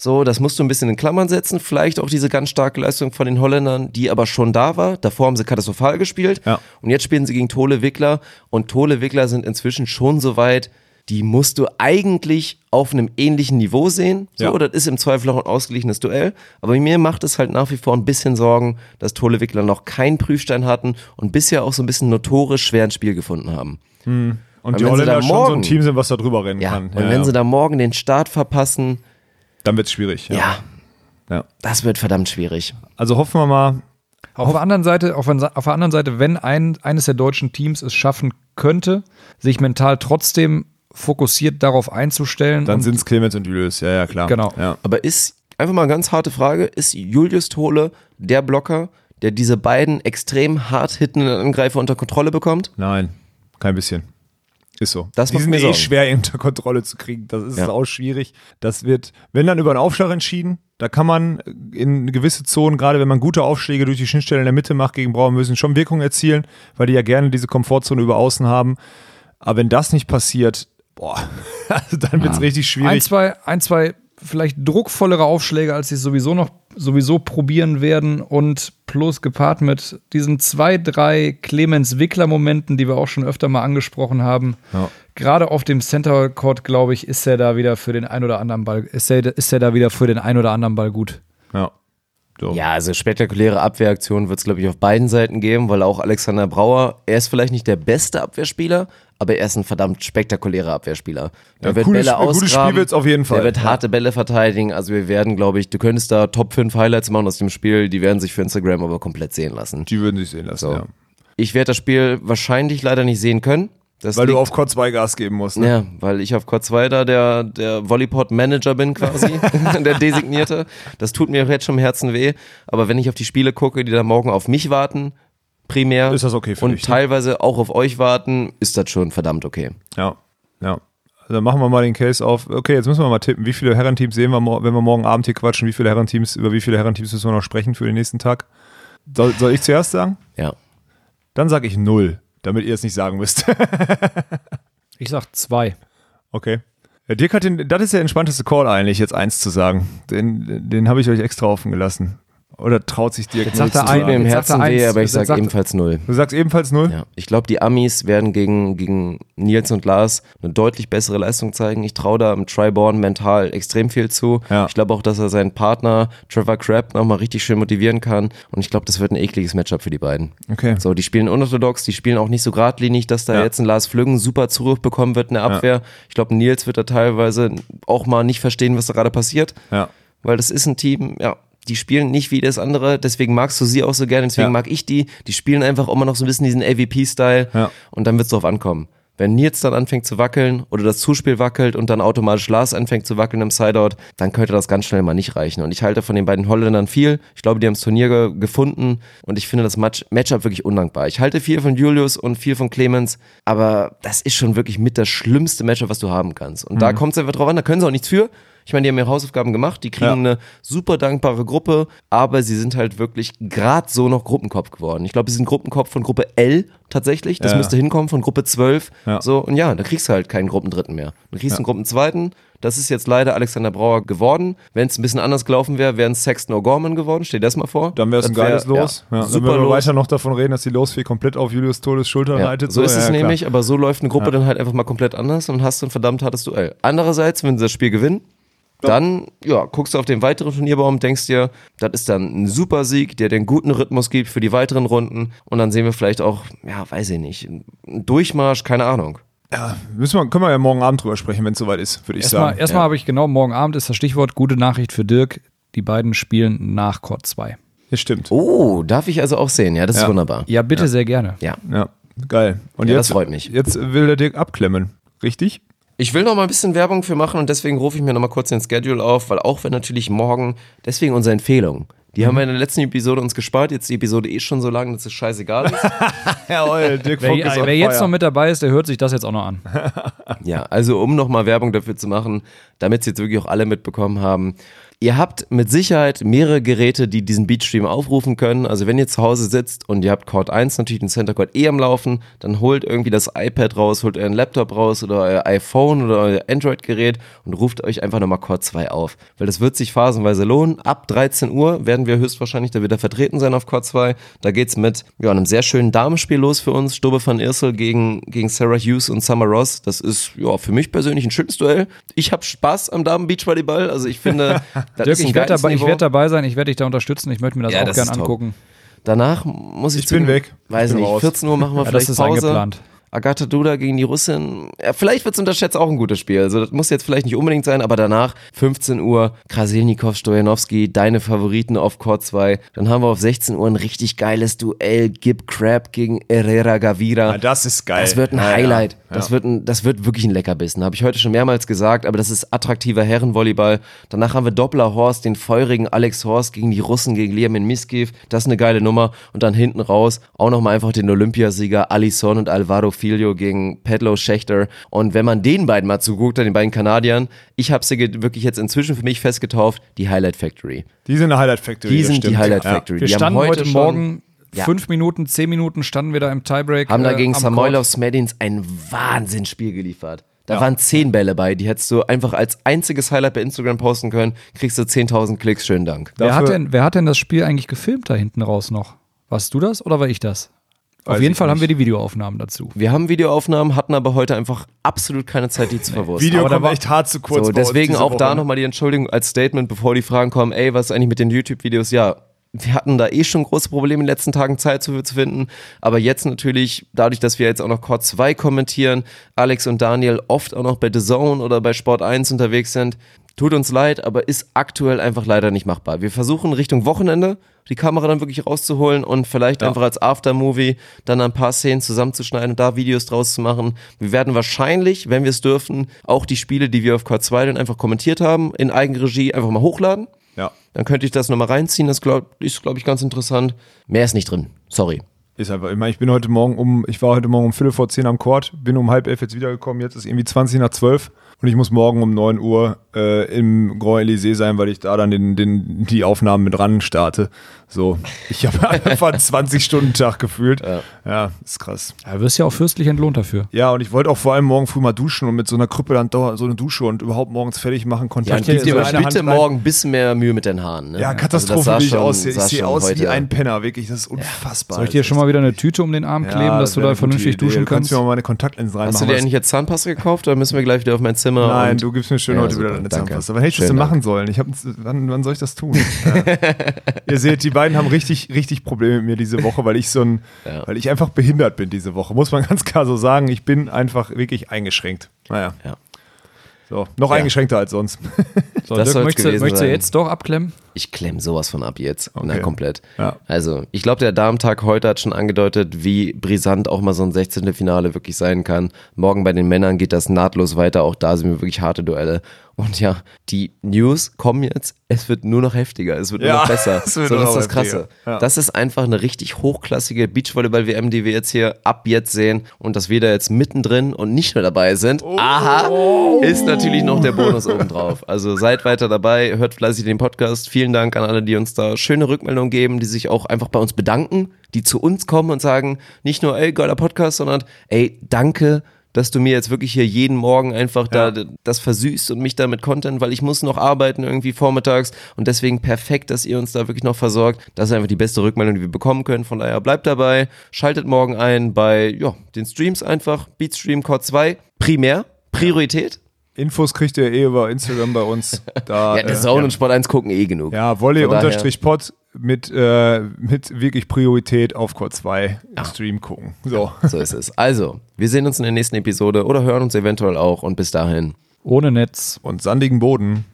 So, das musst du ein bisschen in Klammern setzen, vielleicht auch diese ganz starke Leistung von den Holländern, die aber schon da war. Davor haben sie katastrophal gespielt Ja. und jetzt spielen sie gegen Tole Wickler und Tole Wickler sind inzwischen schon so weit, die musst du eigentlich auf einem ähnlichen Niveau sehen. So, Ja. das ist im Zweifel auch ein ausgeglichenes Duell. Aber mir macht es halt nach wie vor ein bisschen Sorgen, dass Tole Wickler noch keinen Prüfstein hatten und bisher auch so ein bisschen notorisch schwer ein Spiel gefunden haben. Und wenn die sie Holländer da schon so morgen- ein Team sind, was da drüber rennen Ja, kann. und wenn sie da morgen den Start verpassen, dann wird es schwierig. ja, Ja. Das wird verdammt schwierig. Also hoffen wir mal, Auf der anderen Seite, auf, der- auf der anderen Seite, wenn ein, eines der deutschen Teams es schaffen könnte, sich mental trotzdem fokussiert darauf einzustellen. dann sind es Clemens und Julius. Ja, ja, klar. Genau. Ja. Aber ist, einfach mal eine ganz harte Frage, ist Julius Tole der Blocker, der diese beiden extrem hart hittenden Angreifer unter Kontrolle bekommt? Nein, kein bisschen. Ist so. Das Die macht sind mir eh schwer unter Kontrolle zu kriegen. Das ist Ja. auch schwierig. Das wird, wenn dann über einen Aufschlag entschieden, da kann man in gewisse Zonen, gerade wenn man gute Aufschläge durch die Schnittstelle in der Mitte macht gegen Brauer, müssen schon Wirkung erzielen, weil die ja gerne diese Komfortzone über außen haben. Aber wenn das nicht passiert, boah, also dann wird es richtig ein, schwierig. zwei, ein, zwei vielleicht druckvollere Aufschläge, als sie es sowieso noch sowieso probieren werden und plus gepaart mit diesen zwei, drei Clemens-Wickler-Momenten, die wir auch schon öfter mal angesprochen haben. Ja. Gerade auf dem Center Court, glaube ich, ist er da wieder für den ein oder anderen Ball, ist er, ist er da wieder für den ein oder anderen Ball gut. Ja. So. Ja, also spektakuläre Abwehraktionen wird es, glaube ich, auf beiden Seiten geben, weil auch Alexander Brauer, er ist vielleicht nicht der beste Abwehrspieler, aber er ist ein verdammt spektakulärer Abwehrspieler. Der Ja, wird cooles Bälle Spiel- gutes Spiel wird's auf jeden Fall. Der wird harte Bälle verteidigen. Also wir werden, glaube ich, du könntest da Top 5 Highlights machen aus dem Spiel, die werden sich für Instagram aber komplett sehen lassen. Die würden sich sehen lassen, So. ja. Ich werde das Spiel wahrscheinlich leider nicht sehen können. Das Weil du auf Chord 2 Gas geben musst. Ne? Ja, weil ich auf Quad 2 da der, der Volleypod-Manager bin quasi, der Designierte. Das tut mir jetzt schon im Herzen weh. Aber wenn ich auf die Spiele gucke, die da morgen auf mich warten, primär, Ist das okay für und dich, ne? teilweise auch auf euch warten, ist das schon verdammt okay. Ja, ja. Also machen wir mal den Case auf. Okay, jetzt müssen wir mal tippen. Wie viele Herrenteams sehen wir, wenn wir morgen Abend hier quatschen? Wie viele Herrenteams, über wie viele Herrenteams müssen wir noch sprechen für den nächsten Tag? Soll, soll ich zuerst sagen? Ja. Dann sage ich null, damit ihr es nicht sagen müsst. Ich sag zwei. okay. Ja, Dirk hat den, das ist der entspannteste Call eigentlich, jetzt eins zu sagen. Den, den habe ich euch extra offen gelassen. Oder traut sich Dirk Jetzt sagt er zu ein- Tut mir sagen? im Herzen er weh, eins. aber ich Jetzt sage ebenfalls null. Du sagst ebenfalls null? Ja, ich glaube, die Amis werden gegen, gegen Nils und Lars eine deutlich bessere Leistung zeigen. Ich traue da im Triborn mental extrem viel zu. Ja. Ich glaube auch, dass er seinen Partner Trevor Crabb nochmal richtig schön motivieren kann. Und ich glaube, das wird ein ekliges Matchup für die beiden. Okay. So, die spielen unorthodox, die spielen auch nicht so geradlinig, dass da Ja. jetzt ein Lars Flüggen super Zurück bekommen wird in der Abwehr. Ich glaube, Nils wird da teilweise auch mal nicht verstehen, was da gerade passiert. Ja. Weil das ist ein Team, ja, die spielen nicht wie das andere, deswegen magst du sie auch so gerne, deswegen Ja. mag ich die. Die spielen einfach immer noch so ein bisschen diesen AVP-Style Ja. und dann wird es drauf ankommen. Wenn Nils dann anfängt zu wackeln oder das Zuspiel wackelt und dann automatisch Lars anfängt zu wackeln im Sideout, dann könnte das ganz schnell mal nicht reichen. Und ich halte von den beiden Holländern viel. Ich glaube, die haben das Turnier ge gefunden und ich finde das Match Matchup wirklich undankbar. Ich halte viel von Julius und viel von Clemens, aber das ist schon wirklich mit das schlimmste Matchup, was du haben kannst. Und Mhm. da kommt es einfach drauf an, da können sie auch nichts für. Ich meine, die haben ihre Hausaufgaben gemacht, die kriegen Ja. eine super dankbare Gruppe, aber sie sind halt wirklich gerade so noch Gruppenkopf geworden. Ich glaube, sie sind Gruppenkopf von Gruppe L tatsächlich. Das Ja. müsste hinkommen von Gruppe 12. Ja. So, und ja, da kriegst du halt keinen Gruppendritten mehr. Du kriegst einen Gruppenzweiten. Das ist jetzt leider Alexander Brauer geworden. Wenn es ein bisschen anders gelaufen wäre, wären es Sexton O'Gorman geworden. Stell dir das mal vor. Dann wäre es ein wär- geiles Los. Ja, dann super würden wir Los. weiter noch davon reden, dass die Losfee komplett auf Julius Todes Schulter Ja, reitet. so ist es nämlich, aber so läuft eine Gruppe dann halt einfach mal komplett anders und hast ein verdammt hartes Duell. Andererseits, wenn sie das Spiel gewinnen, dann ja, guckst du auf den weiteren Turnierbaum, denkst dir, das ist dann ein super Sieg, der den guten Rhythmus gibt für die weiteren Runden und dann sehen wir vielleicht auch, ja, weiß ich nicht, einen Durchmarsch, keine Ahnung. Müssen wir, können wir ja morgen Abend drüber sprechen, wenn es soweit ist, würde ich Erstmal, sagen. erstmal habe ich genau, morgen Abend ist das Stichwort gute Nachricht für Dirk. Die beiden spielen nach Court 2. Ja, stimmt. Oh, darf ich also auch sehen, ja, das ist Ja. wunderbar. Ja, bitte sehr gerne. Ja. Ja, geil. Und Ja, jetzt, das freut mich. Jetzt will der Dirk abklemmen, richtig? Ich will noch mal ein bisschen Werbung für machen und deswegen rufe ich mir noch mal kurz den Schedule auf, weil auch wenn natürlich morgen, deswegen unsere Empfehlung. Die haben wir in der letzten Episode uns gespart, jetzt ist die Episode eh schon so lang, dass es scheißegal ist. Jawohl, Dirk Wer, ist wer jetzt noch mit dabei ist, der hört sich das jetzt auch noch an. Ja, also um nochmal Werbung dafür zu machen, damit es jetzt wirklich auch alle mitbekommen haben. Ihr habt mit Sicherheit mehrere Geräte, die diesen Beatstream aufrufen können. Also wenn ihr zu Hause sitzt und ihr habt Cord 1 natürlich den Center Cord eh am Laufen, dann holt irgendwie das iPad raus, holt euren Laptop raus oder euer iPhone oder euer Android-Gerät und ruft euch einfach nochmal Cord 2 auf. Weil das wird sich phasenweise lohnen. Ab 13 Uhr werden wir höchstwahrscheinlich da wieder vertreten sein auf Cord 2. Da geht's mit ja, einem sehr schönen Damenspiel los für uns. Stubbe van Irsel gegen, gegen Sarah Hughes und Summer Ross. Das ist ja für mich persönlich ein schönes Duell. Ich habe Spaß am Damen-Beachvolleyball. Also ich finde, Dirk, ich werde dabei, werd dabei sein, ich werde dich da unterstützen, ich möchte mir das Ja, auch das gern top. angucken. Danach muss ich Ich bin weg. Weiß Ich bin nicht, raus. 14 Uhr machen wir Ja, vielleicht das ist Pause. eingeplant. Agatha Duda gegen die Russin. Ja, vielleicht wird es unterschätzt auch ein gutes Spiel. Also das muss jetzt vielleicht nicht unbedingt sein, aber danach 15 Uhr Krasilnikov, Stojanowski, deine Favoriten auf Court 2. Dann haben wir auf 16 Uhr ein richtig geiles Duell. Gib Crab gegen Herrera Gavira. Ja, das ist geil. Das wird ein Ja, Highlight. Das, wird ein, das wird wirklich ein Leckerbissen. Habe ich heute schon mehrmals gesagt, aber das ist attraktiver Herrenvolleyball. Danach haben wir Doppler Horst, den feurigen Alex Horst gegen die Russen, gegen Liamin Miskiv. Das ist eine geile Nummer. Und dann hinten raus auch nochmal einfach den Olympiasieger Alison und Alvaro Filho gegen Pedlo Schechter. Und wenn man den beiden mal zuguckt, den beiden Kanadiern, ich habe sie wirklich jetzt inzwischen für mich festgetauft, die Highlight Factory. Die sind eine Highlight Factory. Die sind die Highlight Ja. Factory. Wir die standen heute, schon- Morgen Ja. fünf Minuten, zehn Minuten standen wir da im Tiebreak. haben da äh, gegen am Samoylov. Smedins ein Wahnsinnsspiel geliefert. Da waren zehn Bälle bei, die hättest du einfach als einziges Highlight bei Instagram posten können, kriegst du 10.000 Klicks, schönen Dank. Wer hat, denn, wer hat denn das Spiel eigentlich gefilmt da hinten raus noch? Warst du das oder war ich das? Auf jeden Fall haben wir die Videoaufnahmen dazu. Wir haben Videoaufnahmen, hatten aber heute einfach absolut keine Zeit, die zu verwursten. Video Aber da kommt war- echt hart zu kurz. so, deswegen auch da Woche. nochmal die Entschuldigung als Statement, bevor die Fragen kommen, ey, was ist eigentlich mit den YouTube-Videos? Ja, wir hatten da eh schon große Probleme in den letzten Tagen Zeit zu, zu finden, aber jetzt natürlich, dadurch, dass wir jetzt auch noch Core 2 kommentieren, Alex und Daniel oft auch noch bei The Zone oder bei Sport 1 unterwegs sind, tut uns leid, aber ist aktuell einfach leider nicht machbar. Wir versuchen Richtung Wochenende die Kamera dann wirklich rauszuholen und vielleicht einfach als Aftermovie dann ein paar Szenen zusammenzuschneiden und da Videos draus zu machen. Wir werden wahrscheinlich, wenn wir es dürfen, auch die Spiele, die wir auf Core 2 dann einfach kommentiert haben, in Eigenregie einfach mal hochladen. Ja. Dann könnte ich das nochmal reinziehen. Das glaub, ist, glaube ich, ganz interessant. Mehr ist nicht drin. Sorry. Ist einfach, ich meine, ich bin heute Morgen um, ich war heute Morgen um Viertel vor zehn am Court, bin um halb elf jetzt wiedergekommen, jetzt ist irgendwie 20 nach zwölf und ich muss morgen um 9 Uhr äh, im Grand Elysée sein, weil ich da dann den, den, die Aufnahmen mit ran starte. So, ich habe einfach einen 20-Stunden-Tag gefühlt. Ja. ist krass. Ja, du wirst ja auch fürstlich entlohnt dafür. Ja, und ich wollte auch vor allem morgen früh mal duschen und mit so einer Krüppe dann so eine Dusche und überhaupt morgens fertig machen. Ja, Kontakt und gib dir so bitte morgen ein bisschen mehr Mühe mit den Haaren. Ne? Ja, Also Katastrophe, sah wie ich aussehe. Ich sehe aus wie heute- ein Penner, wirklich. Das ist unfassbar. Soll ich dir schon mal wieder eine Tüte um den Arm kleben, dass du da vernünftig Idee. duschen Du kannst kannst? mir mal meine Kontaktlinsen reinmachen. Hast du dir eigentlich jetzt Zahnpasta gekauft oder müssen wir gleich wieder auf mein Zimmer? Nein, und du gibst mir schön Ja, heute super, wieder deine. Zahnpasta. Wann hätte ich das denn machen sollen? Ich hab, wann, wann soll ich das tun? ja. Ihr seht, die beiden haben richtig, richtig Probleme mit mir diese Woche, weil ich so ein, Ja. weil ich einfach behindert bin diese Woche. Muss man ganz klar so sagen. Ich bin einfach wirklich eingeschränkt. Naja. Ja. So, noch Ja. eingeschränkter als sonst. So, Das Dirk, möchtest, du- gewesen möchtest du sein. jetzt doch abklemmen? Ich klemm sowas von ab jetzt. Na, Okay. komplett. Ja. Also, ich glaube, der Damentag heute hat schon angedeutet, wie brisant auch mal so ein 16. Finale wirklich sein kann. Morgen bei den Männern geht das nahtlos weiter. Auch da sind wir wirklich harte Duelle. Und ja, die News kommen jetzt. Es wird nur noch heftiger. Es wird nur Ja, noch besser. so, nur das ist das Krasse. Ja. Das ist einfach eine richtig hochklassige Beachvolleyball-WM, die wir jetzt hier ab jetzt sehen. Und dass wir da jetzt mittendrin und nicht nur dabei sind. Aha! Ist natürlich noch der Bonus obendrauf. Also seid weiter dabei, hört fleißig den Podcast. Vielen Dank an alle, die uns da schöne Rückmeldungen geben, die sich auch einfach bei uns bedanken, die zu uns kommen und sagen, nicht nur, ey, geiler Podcast, sondern, ey, danke, dass du mir jetzt wirklich hier jeden Morgen einfach da Ja. das versüßt und mich da mit Content, weil ich muss noch arbeiten irgendwie vormittags und deswegen perfekt, dass ihr uns da wirklich noch versorgt. Das ist einfach die beste Rückmeldung, die wir bekommen können. Von daher bleibt dabei, schaltet morgen ein bei ja, den Streams einfach, Beatstream Core 2, primär, Priorität. Infos kriegt ihr eh über Instagram bei uns. Da, Ja, der äh, Zone ja. und Sport 1 gucken eh genug. Ja, Volley-Pod mit, äh, mit wirklich Priorität auf Core 2 Stream gucken. So. So ist es. Also, wir sehen uns in der nächsten Episode oder hören uns eventuell auch und bis dahin. Ohne Netz. Und sandigen Boden.